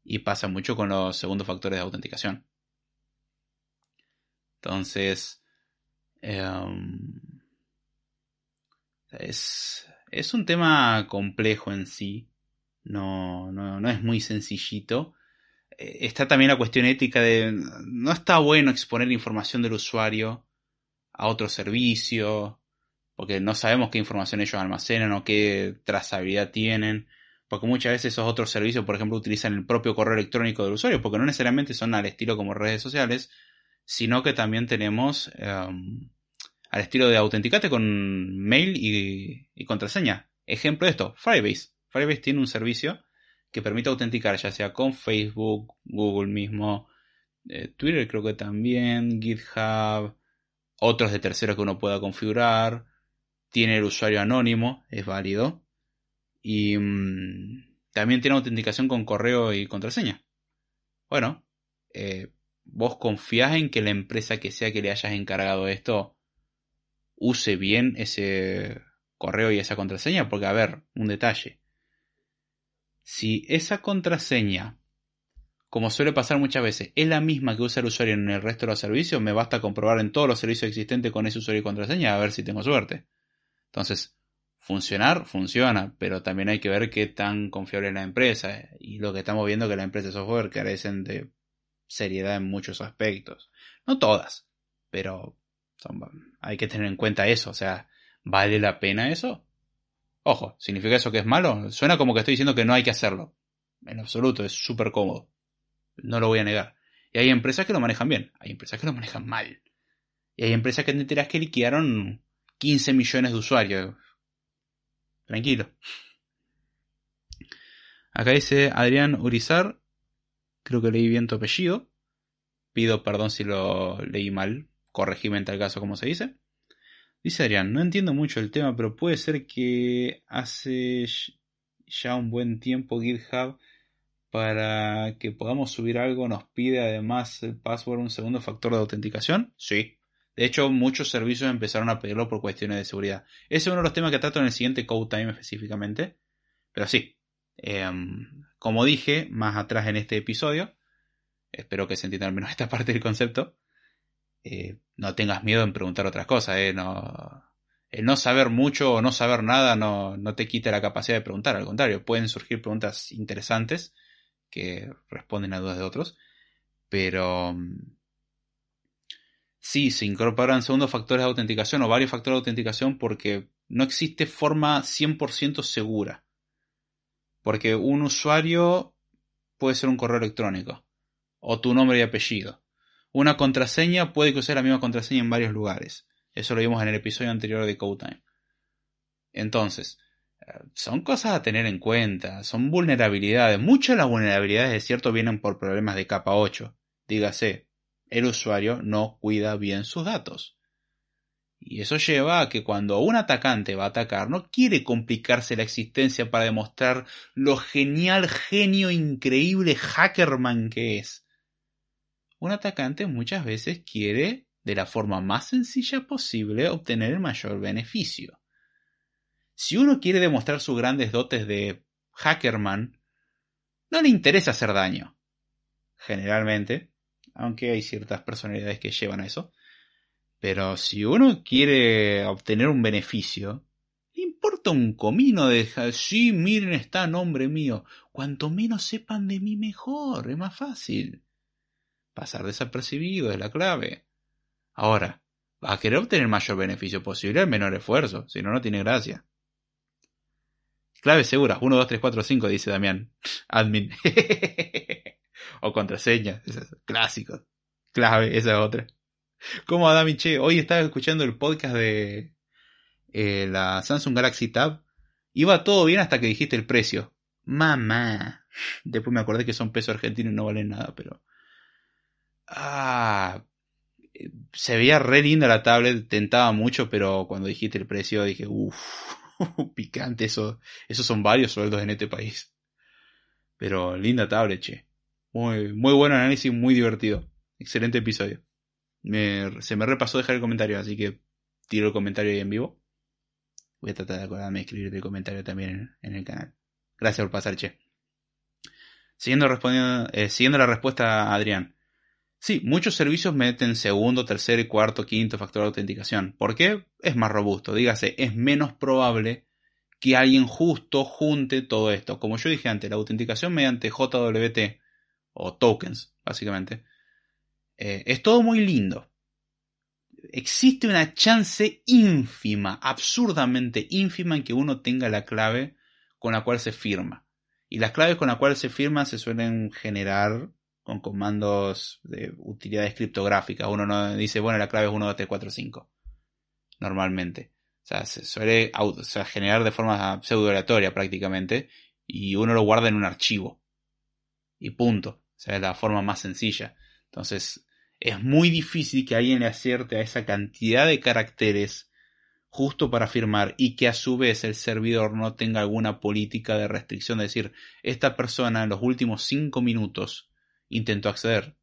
Speaker 1: Y pasa mucho con los segundos factores de autenticación. Entonces, em, es, es un tema complejo en sí. No, no, no es muy sencillito. Eh, está también la cuestión ética de no está bueno exponer información del usuario a otro servicio, porque no sabemos qué información ellos almacenan o qué trazabilidad tienen, porque muchas veces esos otros servicios, por ejemplo, utilizan el propio correo electrónico del usuario, porque no necesariamente son al estilo como redes sociales, sino que también tenemos em, al estilo de autenticate con mail y, contraseña. Ejemplo de esto, Firebase. Firebase tiene un servicio que permite autenticar ya sea con Facebook, Google mismo, eh, Twitter creo que también, GitHub, otros de terceros que uno pueda configurar. Tiene el usuario anónimo, es válido. Y mm, también tiene autenticación con correo y contraseña. Bueno, eh, vos confías en que la empresa que sea que le hayas encargado esto use bien ese correo y esa contraseña, porque a ver, un detalle. Si esa contraseña, como suele pasar muchas veces, es la misma que usa el usuario en el resto de los servicios, me basta comprobar en todos los servicios existentes con ese usuario y contraseña a ver si tengo suerte. Entonces, funcionar, funciona, pero también hay que ver qué tan confiable es la empresa. Y lo que estamos viendo es que las empresas de software carecen de seriedad en muchos aspectos. No todas, pero hay que tener en cuenta eso. O sea, ¿vale la pena eso? Ojo, ¿significa eso que es malo? Suena como que estoy diciendo que no hay que hacerlo. En absoluto, es súper cómodo. No lo voy a negar. Y hay empresas que lo manejan bien, hay empresas que lo manejan mal. Y hay empresas que te enteras que liquidaron 15 millones de usuarios. Tranquilo. Acá dice Adrián Urizar. Creo que leí bien tu apellido. Pido perdón si lo leí mal. Corregime en tal caso como se dice. Dice Adrián, no entiendo mucho el tema, pero puede ser que hace ya un buen tiempo GitHub para que podamos subir algo nos pide además el password un segundo factor de autenticación. Sí. De hecho, muchos servicios empezaron a pedirlo por cuestiones de seguridad. Ese es uno de los temas que trato en el siguiente Code Time específicamente. Pero sí, em, como dije más atrás en este episodio, espero que se entienda al menos esta parte del concepto, eh, no tengas miedo en preguntar otras cosas. Eh, no, el no saber mucho o no saber nada no, no te quita la capacidad de preguntar, al contrario, pueden surgir preguntas interesantes que responden a dudas de otros, pero sí, se incorporan segundos factores de autenticación o varios factores de autenticación porque no existe forma 100% segura. Porque un usuario puede ser un correo electrónico o tu nombre y apellido. Una contraseña puede que use la misma contraseña en varios lugares. Eso lo vimos en el episodio anterior de Code Entonces, eh, son cosas a tener en cuenta, son vulnerabilidades. Muchas de las vulnerabilidades, de cierto, vienen por problemas de capa 8. Dígase, el usuario no cuida bien sus datos. Y eso lleva a que cuando un atacante va a atacar, no quiere complicarse la existencia para demostrar lo genial, genio, increíble hackerman que es. Un atacante muchas veces quiere, de la forma más sencilla posible, obtener el mayor beneficio. Si uno quiere demostrar sus grandes dotes de hackerman, no le interesa hacer daño. Generalmente, aunque hay ciertas personalidades que llevan a eso. Pero si uno quiere obtener un beneficio, le importa un comino de sí, miren, está nombre mío. Cuanto menos sepan de mí, mejor, es más fácil. Pasar desapercibido es la clave. Ahora, va a querer obtener mayor beneficio posible al menor esfuerzo, si no, no tiene gracia. Clave segura, 1, 2, 3, 4, 5, dice Damián. Admin. o contraseña, clásicos. Clave, esa es otra. ¿Cómo Adami Che? Hoy estaba escuchando el podcast de eh, la Samsung Galaxy Tab. Iba todo bien hasta que dijiste el precio. Mamá. Después me acordé que son pesos argentinos y no valen nada, pero. Ah. Se veía re linda la tablet, tentaba mucho, pero cuando dijiste el precio dije, uff, picante, eso, esos son varios sueldos en este país. Pero linda tablet, che. Muy, muy buen análisis, muy divertido. Excelente episodio. se me repasó dejar el comentario, así que tiro el comentario ahí en vivo. Voy a tratar de acordarme de escribir el comentario también en, el canal. Gracias por pasar, che. Siguiendo, respondiendo, eh, siguiendo la respuesta Adrián. Sí, muchos servicios meten segundo, tercer, cuarto, quinto factor de autenticación. ¿Por qué? Es más robusto. Dígase, es menos probable que alguien justo junte todo esto. Como yo dije antes, la autenticación mediante JWT o tokens, básicamente. Eh, es todo muy lindo. Existe una chance ínfima, absurdamente ínfima, en que uno tenga la clave con la cual se firma. Y las claves con las cuales se firma se suelen generar con comandos de utilidades criptográficas. Uno no dice, bueno, la clave es 1, 2, 3, 4, 5. Normalmente. O sea, se suele generar de forma pseudo aleatoria prácticamente. Y uno lo guarda en un archivo. Y punto. O sea, es la forma más sencilla. Entonces, es muy difícil que alguien le acierte a esa cantidad de caracteres justo para firmar y que a su vez el servidor no tenga alguna política de restricción, de decir, esta persona en los últimos cinco minutos intentó acceder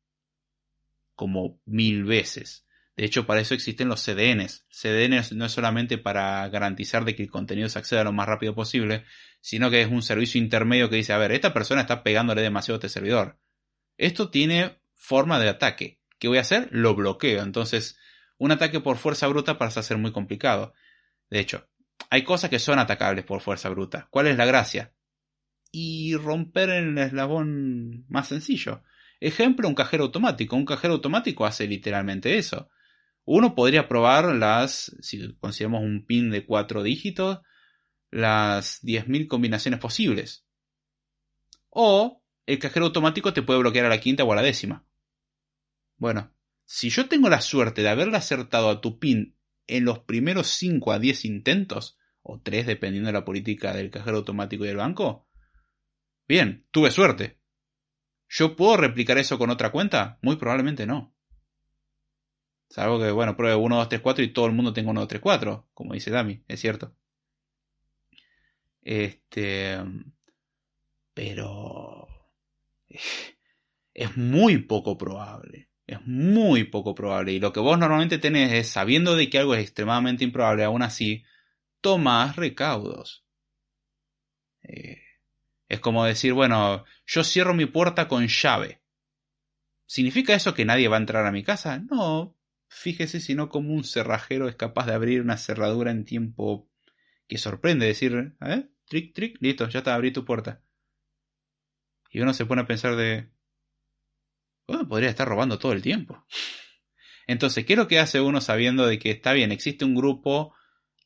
Speaker 1: como mil veces. De hecho, para eso existen los CDNs. CDNs no es solamente para garantizar de que el contenido se acceda lo más rápido posible, sino que es un servicio intermedio que dice, a ver, esta persona está pegándole demasiado a este servidor. Esto tiene forma de ataque. ¿Qué voy a hacer? Lo bloqueo. Entonces, un ataque por fuerza bruta pasa a ser muy complicado. De hecho, hay cosas que son atacables por fuerza bruta. ¿Cuál es la gracia? Y romper el eslabón más sencillo. Ejemplo, un cajero automático. Un cajero automático hace literalmente eso. Uno podría probar las, si consideramos un pin de cuatro dígitos, las 10.000 combinaciones posibles. O el cajero automático te puede bloquear a la quinta o a la décima. Bueno, si yo tengo la suerte de haberle acertado a tu pin en los primeros 5 a 10 intentos, o 3 dependiendo de la política del cajero automático y del banco, bien, tuve suerte. ¿Yo puedo replicar eso con otra cuenta? Muy probablemente no. Salvo que, bueno, pruebe 1, 2, 3, 4 y todo el mundo tenga 1, 2, 3, 4, como dice Dami, es cierto. Este. Pero. Es muy poco probable. Es muy poco probable. Y lo que vos normalmente tenés es, sabiendo de que algo es extremadamente improbable, aún así, tomás recaudos. Eh, es como decir, bueno, yo cierro mi puerta con llave. ¿Significa eso que nadie va a entrar a mi casa? No. Fíjese si no como un cerrajero es capaz de abrir una cerradura en tiempo que sorprende. Decir, ¿eh? Trick, trick, listo, ya está, abrí tu puerta. Y uno se pone a pensar de, bueno, podría estar robando todo el tiempo. Entonces, ¿qué es lo que hace uno sabiendo de que está bien, existe un grupo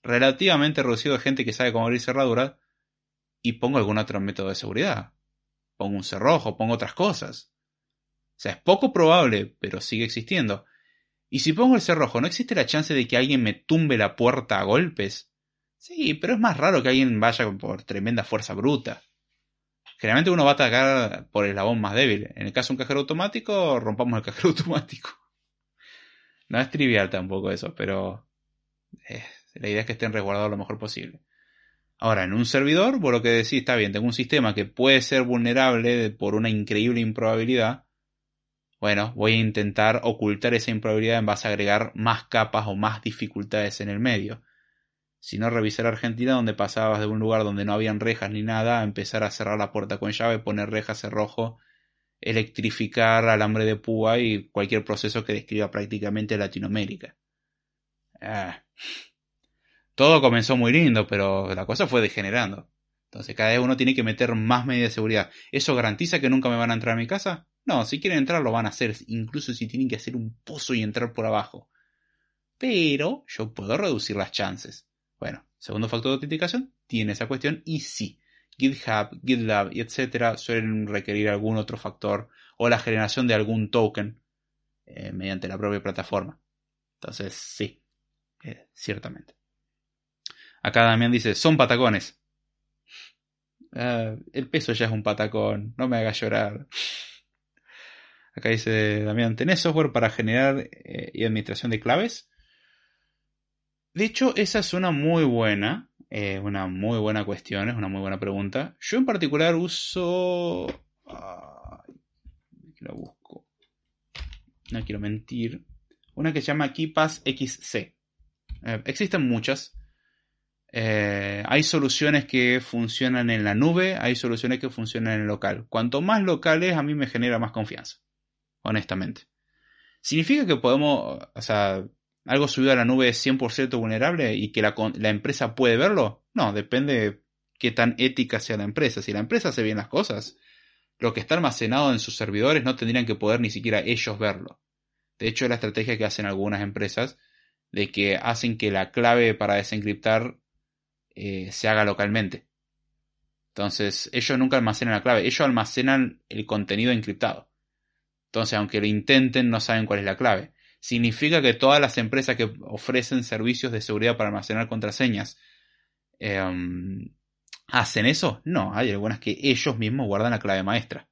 Speaker 1: relativamente reducido de gente que sabe cómo abrir cerraduras y pongo algún otro método de seguridad? Pongo un cerrojo, pongo otras cosas. O sea, es poco probable, pero sigue existiendo. Y si pongo el cerrojo, ¿no existe la chance de que alguien me tumbe la puerta a golpes? Sí, pero es más raro que alguien vaya por tremenda fuerza bruta. Generalmente uno va a atacar por el eslabón más débil. En el caso de un cajero automático, rompamos el cajero automático. No es trivial tampoco eso, pero eh, la idea es que estén resguardados lo mejor posible. Ahora, en un servidor, por lo que decís, está bien, tengo un sistema que puede ser vulnerable por una increíble improbabilidad. Bueno, voy a intentar ocultar esa improbabilidad en base a agregar más capas o más dificultades en el medio sino revisar Argentina donde pasabas de un lugar donde no habían rejas ni nada a empezar a cerrar la puerta con llave, poner rejas, cerrojo, electrificar alambre de púa y cualquier proceso que describa prácticamente Latinoamérica. Ah. Todo comenzó muy lindo, pero la cosa fue degenerando. Entonces cada uno tiene que meter más medidas de seguridad. ¿Eso garantiza que nunca me van a entrar a mi casa? No, si quieren entrar lo van a hacer, incluso si tienen que hacer un pozo y entrar por abajo. Pero yo puedo reducir las chances. Bueno, segundo factor de autenticación tiene esa cuestión y sí, GitHub, GitLab y etcétera suelen requerir algún otro factor o la generación de algún token eh, mediante la propia plataforma. Entonces, sí, eh, ciertamente. Acá Damián dice, son patacones. Ah, el peso ya es un patacón, no me haga llorar. Acá dice Damián, ¿tenés software para generar eh, y administración de claves? De hecho, esa es una muy buena, eh, una muy buena cuestión, es una muy buena pregunta. Yo en particular uso... Ay, la busco. No quiero mentir. Una que se llama KeePass XC. Eh, existen muchas. Eh, hay soluciones que funcionan en la nube, hay soluciones que funcionan en el local. Cuanto más locales, a mí me genera más confianza. Honestamente. Significa que podemos, o sea, algo subido a la nube es 100% vulnerable y que la, empresa puede verlo? No, depende de qué tan ética sea la empresa. Si la empresa hace bien las cosas, lo que está almacenado en sus servidores no tendrían que poder ni siquiera ellos verlo. De hecho, la estrategia que hacen algunas empresas de que hacen que la clave para desencriptar eh, se haga localmente. Entonces, ellos nunca almacenan la clave, ellos almacenan el contenido encriptado. Entonces, aunque lo intenten, no saben cuál es la clave. ¿Significa que todas las empresas que ofrecen servicios de seguridad para almacenar contraseñas em, hacen eso? No, hay algunas que ellos mismos guardan la clave maestra.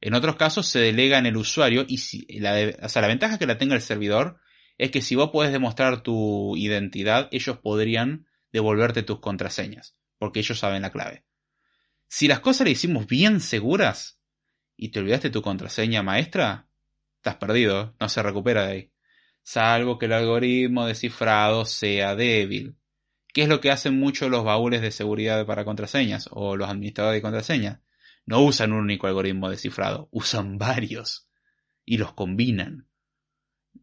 Speaker 1: En otros casos se delega en el usuario y si, la, o sea, la ventaja que la tenga el servidor es que si vos podés demostrar tu identidad, ellos podrían devolverte tus contraseñas, porque ellos saben la clave. Si las cosas le hicimos bien seguras y te olvidaste tu contraseña maestra, estás perdido, no se recupera de ahí. Salvo que el algoritmo descifrado sea débil. ¿Qué es lo que hacen mucho los baúles de seguridad para contraseñas o los administradores de contraseñas? No usan un único algoritmo descifrado, usan varios y los combinan.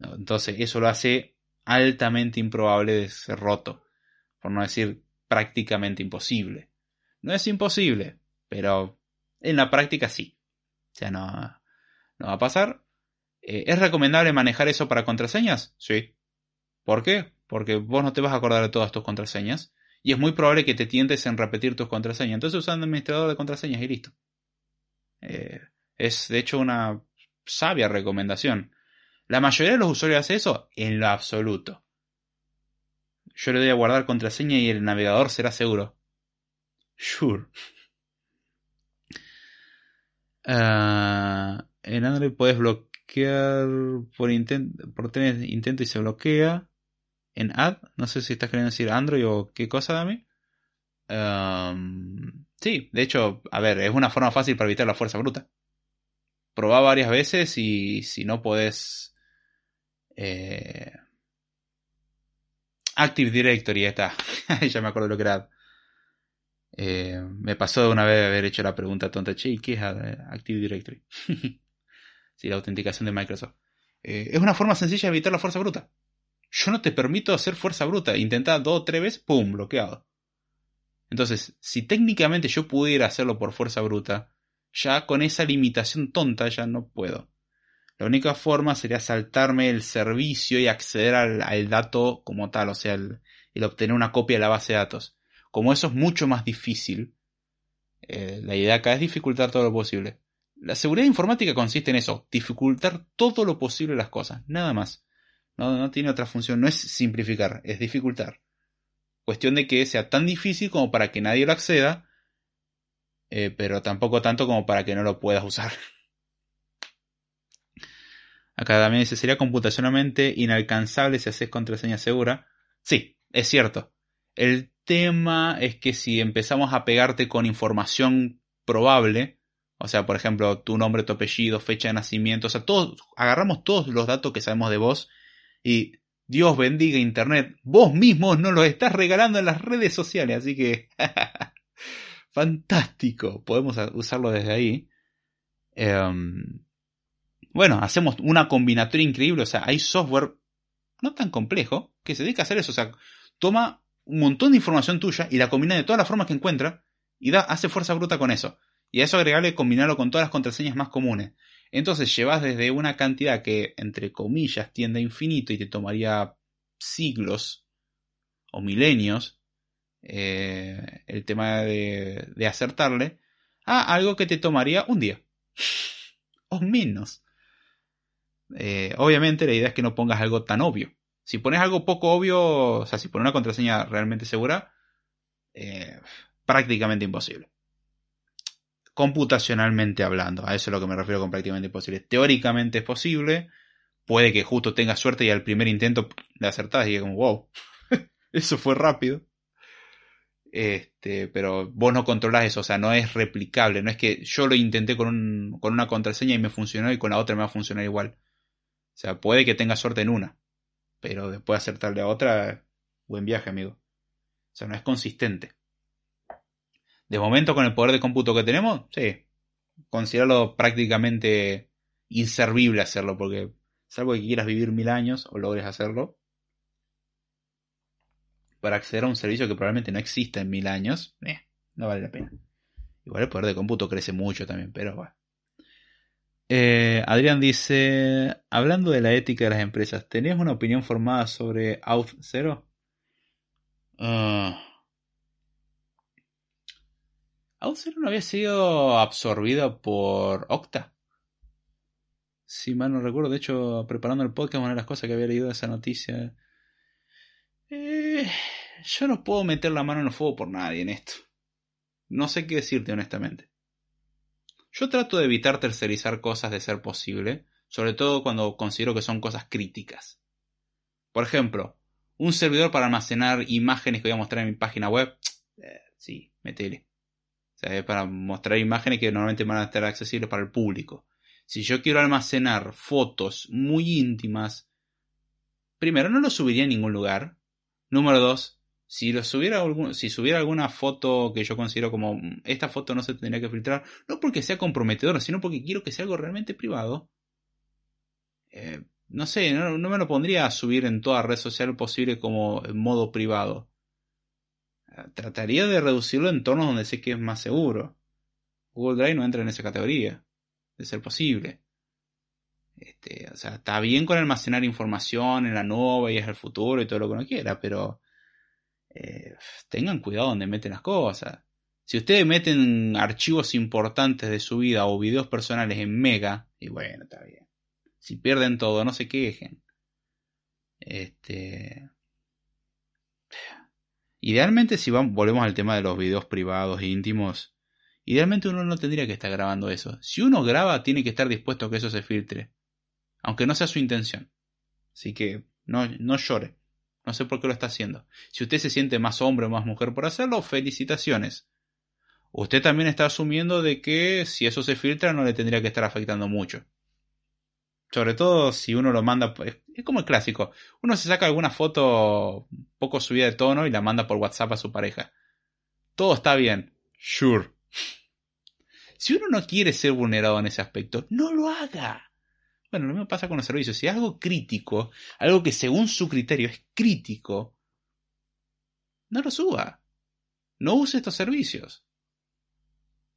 Speaker 1: Entonces eso lo hace altamente improbable de ser roto, por no decir prácticamente imposible. No es imposible, pero en la práctica sí. O sea, no, no va a pasar. Eh, ¿Es recomendable manejar eso para contraseñas? Sí. ¿Por qué? Porque vos no te vas a acordar de todas tus contraseñas y es muy probable que te tientes en repetir tus contraseñas. Entonces usa un administrador de contraseñas y listo. Eh, es de hecho una sabia recomendación. ¿La mayoría de los usuarios hace eso? En lo absoluto. Yo le doy a guardar contraseña y el navegador será seguro. Sure. Ah, en Android puedes bloquear por, intento por tener intento y se bloquea. En Add, no sé si estás queriendo decir Android o qué cosa, Dami. sí, de hecho, a ver, es una forma fácil para evitar la fuerza bruta. Probá varias veces y si no podés eh, Active Directory, ya está. ya me acuerdo lo que era. Eh, me pasó de una vez haber hecho la pregunta tonta, che, ¿qué es Active Directory? sí, la autenticación de Microsoft. Eh, es una forma sencilla de evitar la fuerza bruta. Yo no te permito hacer fuerza bruta. Intenta dos o tres veces, ¡pum! bloqueado. Entonces, si técnicamente yo pudiera hacerlo por fuerza bruta, ya con esa limitación tonta ya no puedo. La única forma sería saltarme el servicio y acceder al, dato como tal, o sea, el, obtener una copia de la base de datos. Como eso es mucho más difícil, eh, la idea acá es dificultar todo lo posible. La seguridad informática consiste en eso, dificultar todo lo posible las cosas, nada más. No, no tiene otra función, no es simplificar, es dificultar. Cuestión de que sea tan difícil como para que nadie lo acceda, eh, pero tampoco tanto como para que no lo puedas usar. Acá también dice, sería computacionalmente inalcanzable si haces contraseña segura. Sí, es cierto. El tema es que si empezamos a pegarte con información probable, o sea, por ejemplo, tu nombre, tu apellido, fecha de nacimiento, o sea, todos, agarramos todos los datos que sabemos de vos y Dios bendiga Internet, vos mismos nos los estás regalando en las redes sociales, así que fantástico, podemos usarlo desde ahí. Em, bueno, hacemos una combinatoria increíble, o sea, hay software no tan complejo que se dedica a hacer eso, o sea, toma un montón de información tuya y la combina de todas las formas que encuentra y da, hace fuerza bruta con eso. Y a eso agregarle combinarlo con todas las contraseñas más comunes. Entonces llevas desde una cantidad que, entre comillas, tiende a infinito y te tomaría siglos o milenios eh, el tema de, de acertarle, a algo que te tomaría un día. o menos. Eh, obviamente la idea es que no pongas algo tan obvio. Si pones algo poco obvio, o sea, si pones una contraseña realmente segura, eh, prácticamente imposible. Computacionalmente hablando, a eso es lo que me refiero con prácticamente imposible. Teóricamente es posible, puede que justo tengas suerte y al primer intento le acertás y es como, wow, eso fue rápido. Este, pero vos no controlás eso, o sea, no es replicable, no es que yo lo intenté con, con una contraseña y me funcionó y con la otra me va a funcionar igual. O sea, puede que tenga suerte en una, pero después acertarle a otra, buen viaje, amigo. O sea, no es consistente. De momento, con el poder de cómputo que tenemos, sí. Considerarlo prácticamente inservible hacerlo, porque salvo que quieras vivir mil años o logres hacerlo, para acceder a un servicio que probablemente no exista en mil años, eh, no vale la pena. Igual el poder de cómputo crece mucho también, pero bueno. Eh, Adrián dice, hablando de la ética de las empresas, ¿tenés una opinión formada sobre Auth 0? Uh, Auth 0 no había sido absorbida por Octa. Si mal no recuerdo, de hecho, preparando el podcast, una de las cosas que había leído de esa noticia. Eh, yo no puedo meter la mano en el fuego por nadie en esto. No sé qué decirte honestamente. Yo trato de evitar tercerizar cosas de ser posible, sobre todo cuando considero que son cosas críticas. Por ejemplo, un servidor para almacenar imágenes que voy a mostrar en mi página web. Eh, sí, metele. O sea, para mostrar imágenes que normalmente van a estar accesibles para el público. Si yo quiero almacenar fotos muy íntimas, primero no lo subiría a ningún lugar. Número dos, si lo subiera si subiera alguna foto que yo considero como mm, esta foto no se tendría que filtrar, no porque sea comprometedora, sino porque quiero que sea algo realmente privado. Eh, no sé, no, me lo pondría a subir en toda red social posible como en modo privado. Eh, trataría de reducirlo en entornos donde sé que es más seguro. Google Drive no entra en esa categoría, de ser posible. Este, o sea, está bien con almacenar información en la nube y es el futuro y todo lo que uno quiera, pero eh, tengan cuidado donde meten las cosas. Si ustedes meten archivos importantes de su vida o videos personales en Mega, y bueno, está bien. Si pierden todo, no se quejen. Este. Idealmente, si volvemos al tema de los videos privados e íntimos, idealmente uno no tendría que estar grabando eso. Si uno graba, tiene que estar dispuesto a que eso se filtre. Aunque no sea su intención. Así que no, no llore. No sé por qué lo está haciendo. Si usted se siente más hombre o más mujer por hacerlo, felicitaciones. Usted también está asumiendo de que si eso se filtra no le tendría que estar afectando mucho. Sobre todo si uno lo manda, es como el clásico. Uno se saca alguna foto poco subida de tono y la manda por WhatsApp a su pareja. Todo está bien. Sure. Si uno no quiere ser vulnerado en ese aspecto, no lo haga. Bueno, lo mismo pasa con los servicios. Si es algo crítico, algo que según su criterio es crítico, no lo suba. No use estos servicios.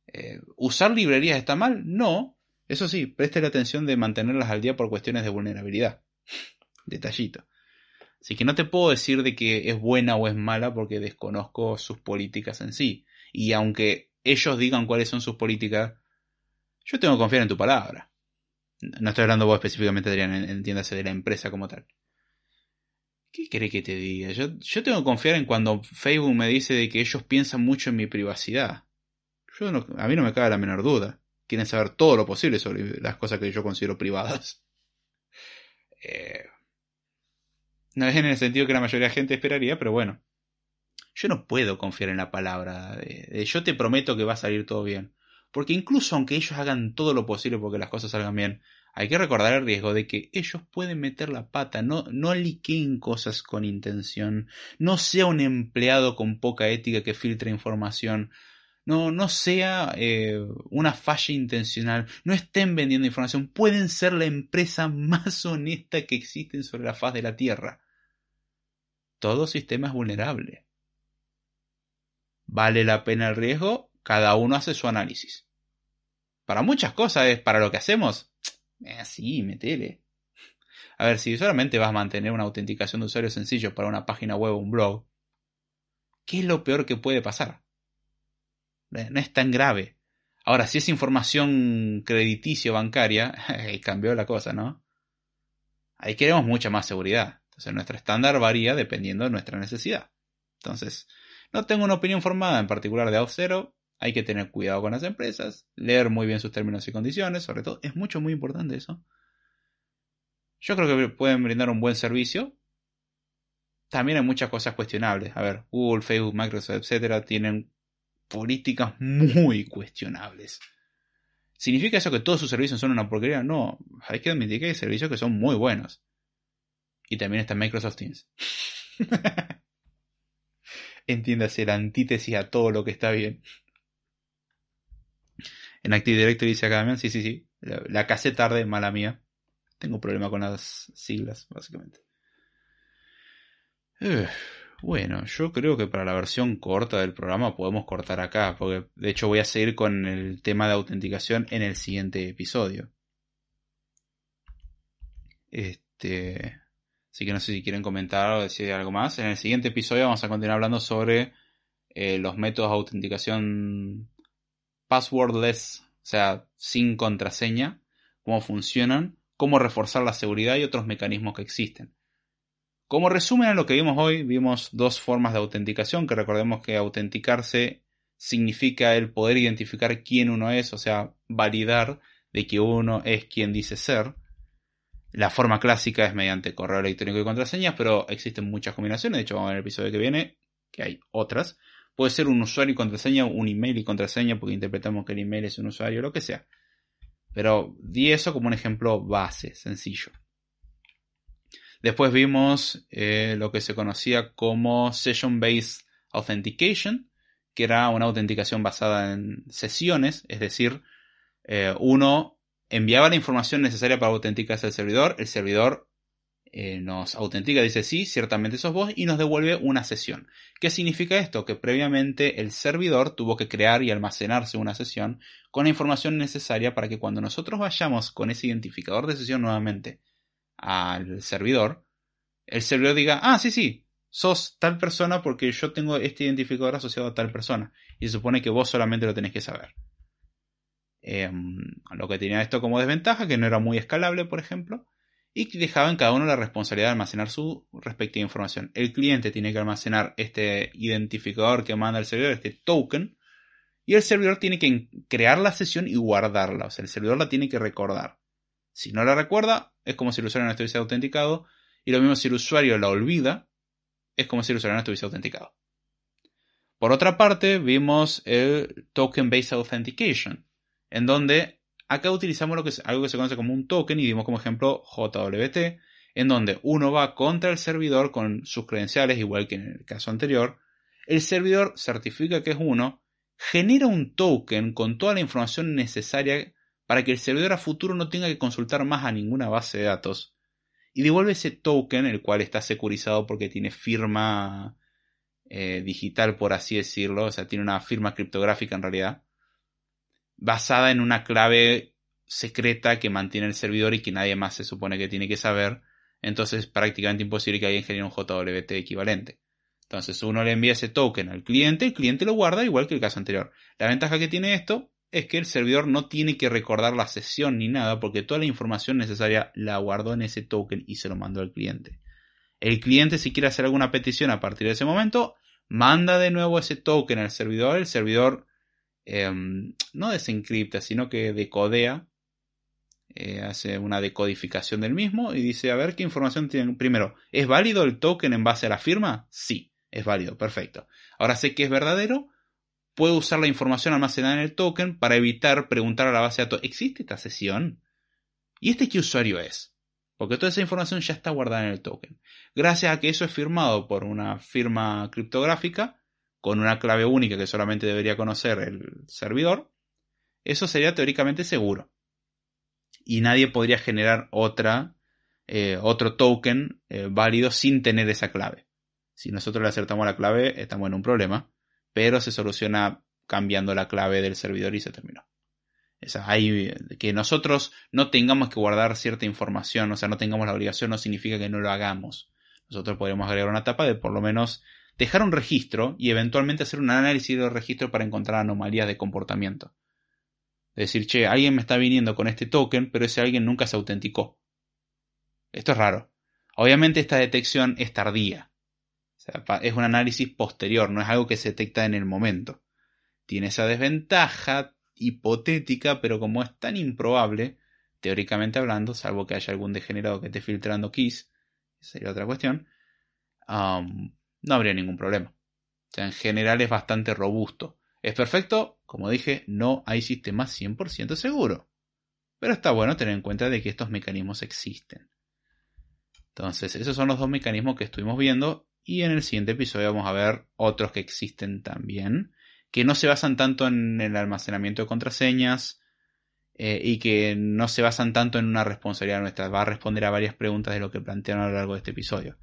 Speaker 1: Eh, ¿Usar librerías está mal? No. Eso sí, preste la atención de mantenerlas al día por cuestiones de vulnerabilidad. Detallito. Así que no te puedo decir de que es buena o es mala porque desconozco sus políticas en sí. Y aunque ellos digan cuáles son sus políticas, yo tengo que confiar en tu palabra. No estoy hablando vos específicamente, Adrián, entiéndase de la empresa como tal. ¿Qué cree que te diga? Yo, yo tengo que confiar en cuando Facebook me dice de que ellos piensan mucho en mi privacidad. Yo a mí no me cabe la menor duda. Quieren saber todo lo posible sobre las cosas que yo considero privadas. Eh, no es en el sentido que la mayoría de la gente esperaría, pero bueno. Yo no puedo confiar en la palabra de yo te prometo que va a salir todo bien. Porque incluso aunque ellos hagan todo lo posible porque las cosas salgan bien, hay que recordar el riesgo de que ellos pueden meter la pata, no, no liqueen cosas con intención, no sea un empleado con poca ética que filtre información, no, no sea eh, una falla intencional, no estén vendiendo información, pueden ser la empresa más honesta que existe sobre la faz de la Tierra. Todo sistema es vulnerable. ¿Vale la pena el riesgo? Cada uno hace su análisis. Para muchas cosas es para lo que hacemos. Eh, sí, metele. A ver, si solamente vas a mantener una autenticación de usuario sencillo para una página web o un blog, ¿qué es lo peor que puede pasar? Eh, no es tan grave. Ahora, si es información crediticia o bancaria, cambió la cosa, ¿no? Ahí queremos mucha más seguridad. Entonces, nuestro estándar varía dependiendo de nuestra necesidad. Entonces, no tengo una opinión formada en particular de Auth0. Hay que tener cuidado con las empresas, leer muy bien sus términos y condiciones, sobre todo, es mucho, muy importante eso. Yo creo que pueden brindar un buen servicio. También hay muchas cosas cuestionables. A ver, Google, Facebook, Microsoft, etcétera, tienen políticas muy cuestionables. ¿Significa eso que todos sus servicios son una porquería? No, hay que admitir que hay servicios que son muy buenos. Y también está Microsoft Teams. Entiéndase la antítesis a todo lo que está bien. En Active Directory dice acá, sí, sí, sí. La, casé tarde, mala mía. Tengo problema con las siglas, básicamente. bueno, yo creo que para la versión corta del programa podemos cortar acá, porque de hecho voy a seguir con el tema de autenticación en el siguiente episodio. Este, así que no sé si quieren comentar o decir algo más. En el siguiente episodio vamos a continuar hablando sobre eh, los métodos de autenticación passwordless, o sea, sin contraseña, cómo funcionan, cómo reforzar la seguridad y otros mecanismos que existen. Como resumen a lo que vimos hoy, vimos dos formas de autenticación, que recordemos que autenticarse significa el poder identificar quién uno es, o sea, validar de que uno es quien dice ser. La forma clásica es mediante correo electrónico y contraseñas, pero existen muchas combinaciones. De hecho, vamos a ver el episodio que viene, que hay otras. Puede ser un usuario y contraseña, un email y contraseña, porque interpretamos que el email es un usuario, lo que sea. Pero di eso como un ejemplo base, sencillo. Después vimos eh, lo que se conocía como Session Based Authentication, que era una autenticación basada en sesiones, es decir, eh, uno enviaba la información necesaria para autenticarse al servidor, el servidor eh, nos autentica, dice sí, ciertamente sos vos, y nos devuelve una sesión. ¿Qué significa esto? Que previamente el servidor tuvo que crear y almacenarse una sesión con la información necesaria para que cuando nosotros vayamos con ese identificador de sesión nuevamente al servidor, el servidor diga, ah, sí, sí, sos tal persona porque yo tengo este identificador asociado a tal persona. Y se supone que vos solamente lo tenés que saber. Em, lo que tenía esto como desventaja, que no era muy escalable, por ejemplo, y dejaba en cada uno la responsabilidad de almacenar su respectiva información. El cliente tiene que almacenar este identificador que manda el servidor, este token, y el servidor tiene que crear la sesión y guardarla. O sea, el servidor la tiene que recordar. Si no la recuerda, es como si el usuario no estuviese autenticado. Y lo mismo si el usuario la olvida, es como si el usuario no estuviese autenticado. Por otra parte, vimos el Token Based Authentication, en donde acá utilizamos que algo que se conoce como un token y dimos como ejemplo JWT, en donde uno va contra el servidor con sus credenciales, igual que en el caso anterior. El servidor certifica que es uno, genera un token con toda la información necesaria para que el servidor a futuro no tenga que consultar más a ninguna base de datos. Y devuelve ese token, el cual está securizado porque tiene firma eh, digital, por así decirlo, o sea, tiene una firma criptográfica en realidad basada en una clave secreta que mantiene el servidor y que nadie más se supone que tiene que saber. Entonces es prácticamente imposible que alguien genere un JWT equivalente. Entonces uno le envía ese token al cliente, el cliente lo guarda igual que el caso anterior. La ventaja que tiene esto es que el servidor no tiene que recordar la sesión ni nada porque toda la información necesaria la guardó en ese token y se lo mandó al cliente. El cliente si quiere hacer alguna petición a partir de ese momento, manda de nuevo ese token al servidor, el servidor Em, no desencripta, sino que decodea, eh, hace una decodificación del mismo y dice, a ver qué información tiene. Primero, ¿es válido el token en base a la firma? Sí, es válido, perfecto. Ahora sé que es verdadero, puedo usar la información almacenada en el token para evitar preguntar a la base de datos, ¿existe esta sesión? ¿Y este qué usuario es? Porque toda esa información ya está guardada en el token. Gracias a que eso es firmado por una firma criptográfica, con una clave única que solamente debería conocer el servidor, eso sería teóricamente seguro. Y nadie podría generar otra, eh, otro token eh, válido sin tener esa clave. Si nosotros le acertamos la clave, estamos en un problema, pero se soluciona cambiando la clave del servidor y se terminó. hay, que nosotros no tengamos que guardar cierta información, o sea, no tengamos la obligación, no significa que no lo hagamos. Nosotros podríamos agregar una etapa de por lo menos dejar un registro y eventualmente hacer un análisis del registro para encontrar anomalías de comportamiento. Es decir, che, alguien me está viniendo con este token, pero ese alguien nunca se autenticó. Esto es raro. Obviamente esta detección es tardía. es un análisis posterior, no es algo que se detecta en el momento. Tiene esa desventaja hipotética, pero como es tan improbable, teóricamente hablando, salvo que haya algún degenerado que esté filtrando keys, sería otra cuestión, no habría ningún problema. O sea, en general es bastante robusto. ¿Es perfecto? Como dije, no hay sistema 100% seguro. Pero está bueno tener en cuenta de que estos mecanismos existen. Entonces, esos son los dos mecanismos que estuvimos viendo y en el siguiente episodio vamos a ver otros que existen también, que no se basan tanto en el almacenamiento de contraseñas eh, y que no se basan tanto en una responsabilidad nuestra. Va a responder a varias preguntas de lo que plantearon a lo largo de este episodio.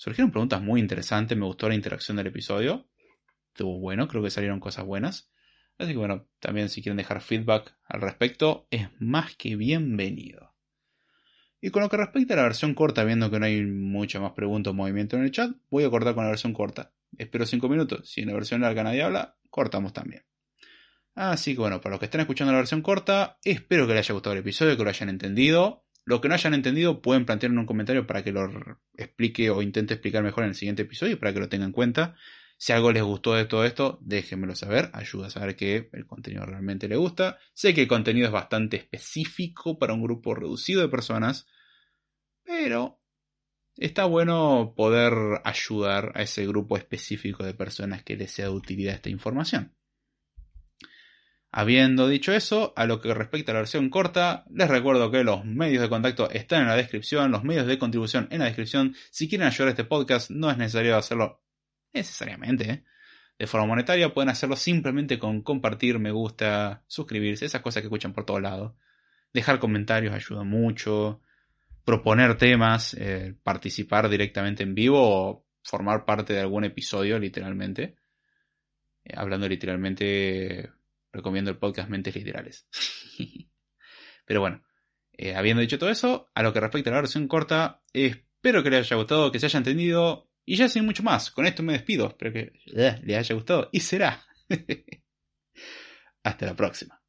Speaker 1: Surgieron preguntas muy interesantes, me gustó la interacción del episodio. Estuvo bueno, creo que salieron cosas buenas. Así que bueno, también si quieren dejar feedback al respecto, es más que bienvenido. Y con lo que respecta a la versión corta, viendo que no hay mucha más pregunta o movimiento en el chat, voy a cortar con la versión corta. Espero 5 minutos. Si en la versión larga nadie habla, cortamos también. Así que bueno, para los que están escuchando la versión corta, espero que les haya gustado el episodio, que lo hayan entendido. Lo que no hayan entendido pueden plantear en un comentario para que lo explique o intente explicar mejor en el siguiente episodio para que lo tengan en cuenta. Si algo les gustó de todo esto, déjenmelo saber, ayuda a saber que el contenido realmente les gusta. Sé que el contenido es bastante específico para un grupo reducido de personas, pero está bueno poder ayudar a ese grupo específico de personas que les sea de utilidad esta información. Habiendo dicho eso, a lo que respecta a la versión corta, les recuerdo que los medios de contacto están en la descripción, los medios de contribución en la descripción. Si quieren ayudar a este podcast, no es necesario hacerlo necesariamente ¿eh? de forma monetaria, pueden hacerlo simplemente con compartir, me gusta, suscribirse, esas cosas que escuchan por todos lados. Dejar comentarios ayuda mucho, proponer temas, eh, participar directamente en vivo o formar parte de algún episodio, literalmente. Eh, hablando literalmente recomiendo el podcast Mentes Literales. Pero bueno, eh, habiendo dicho todo eso, a lo que respecta a la versión corta, espero que les haya gustado, que se haya entendido. Y ya sin mucho más, con esto me despido. Espero que les haya gustado. Y será. Hasta la próxima.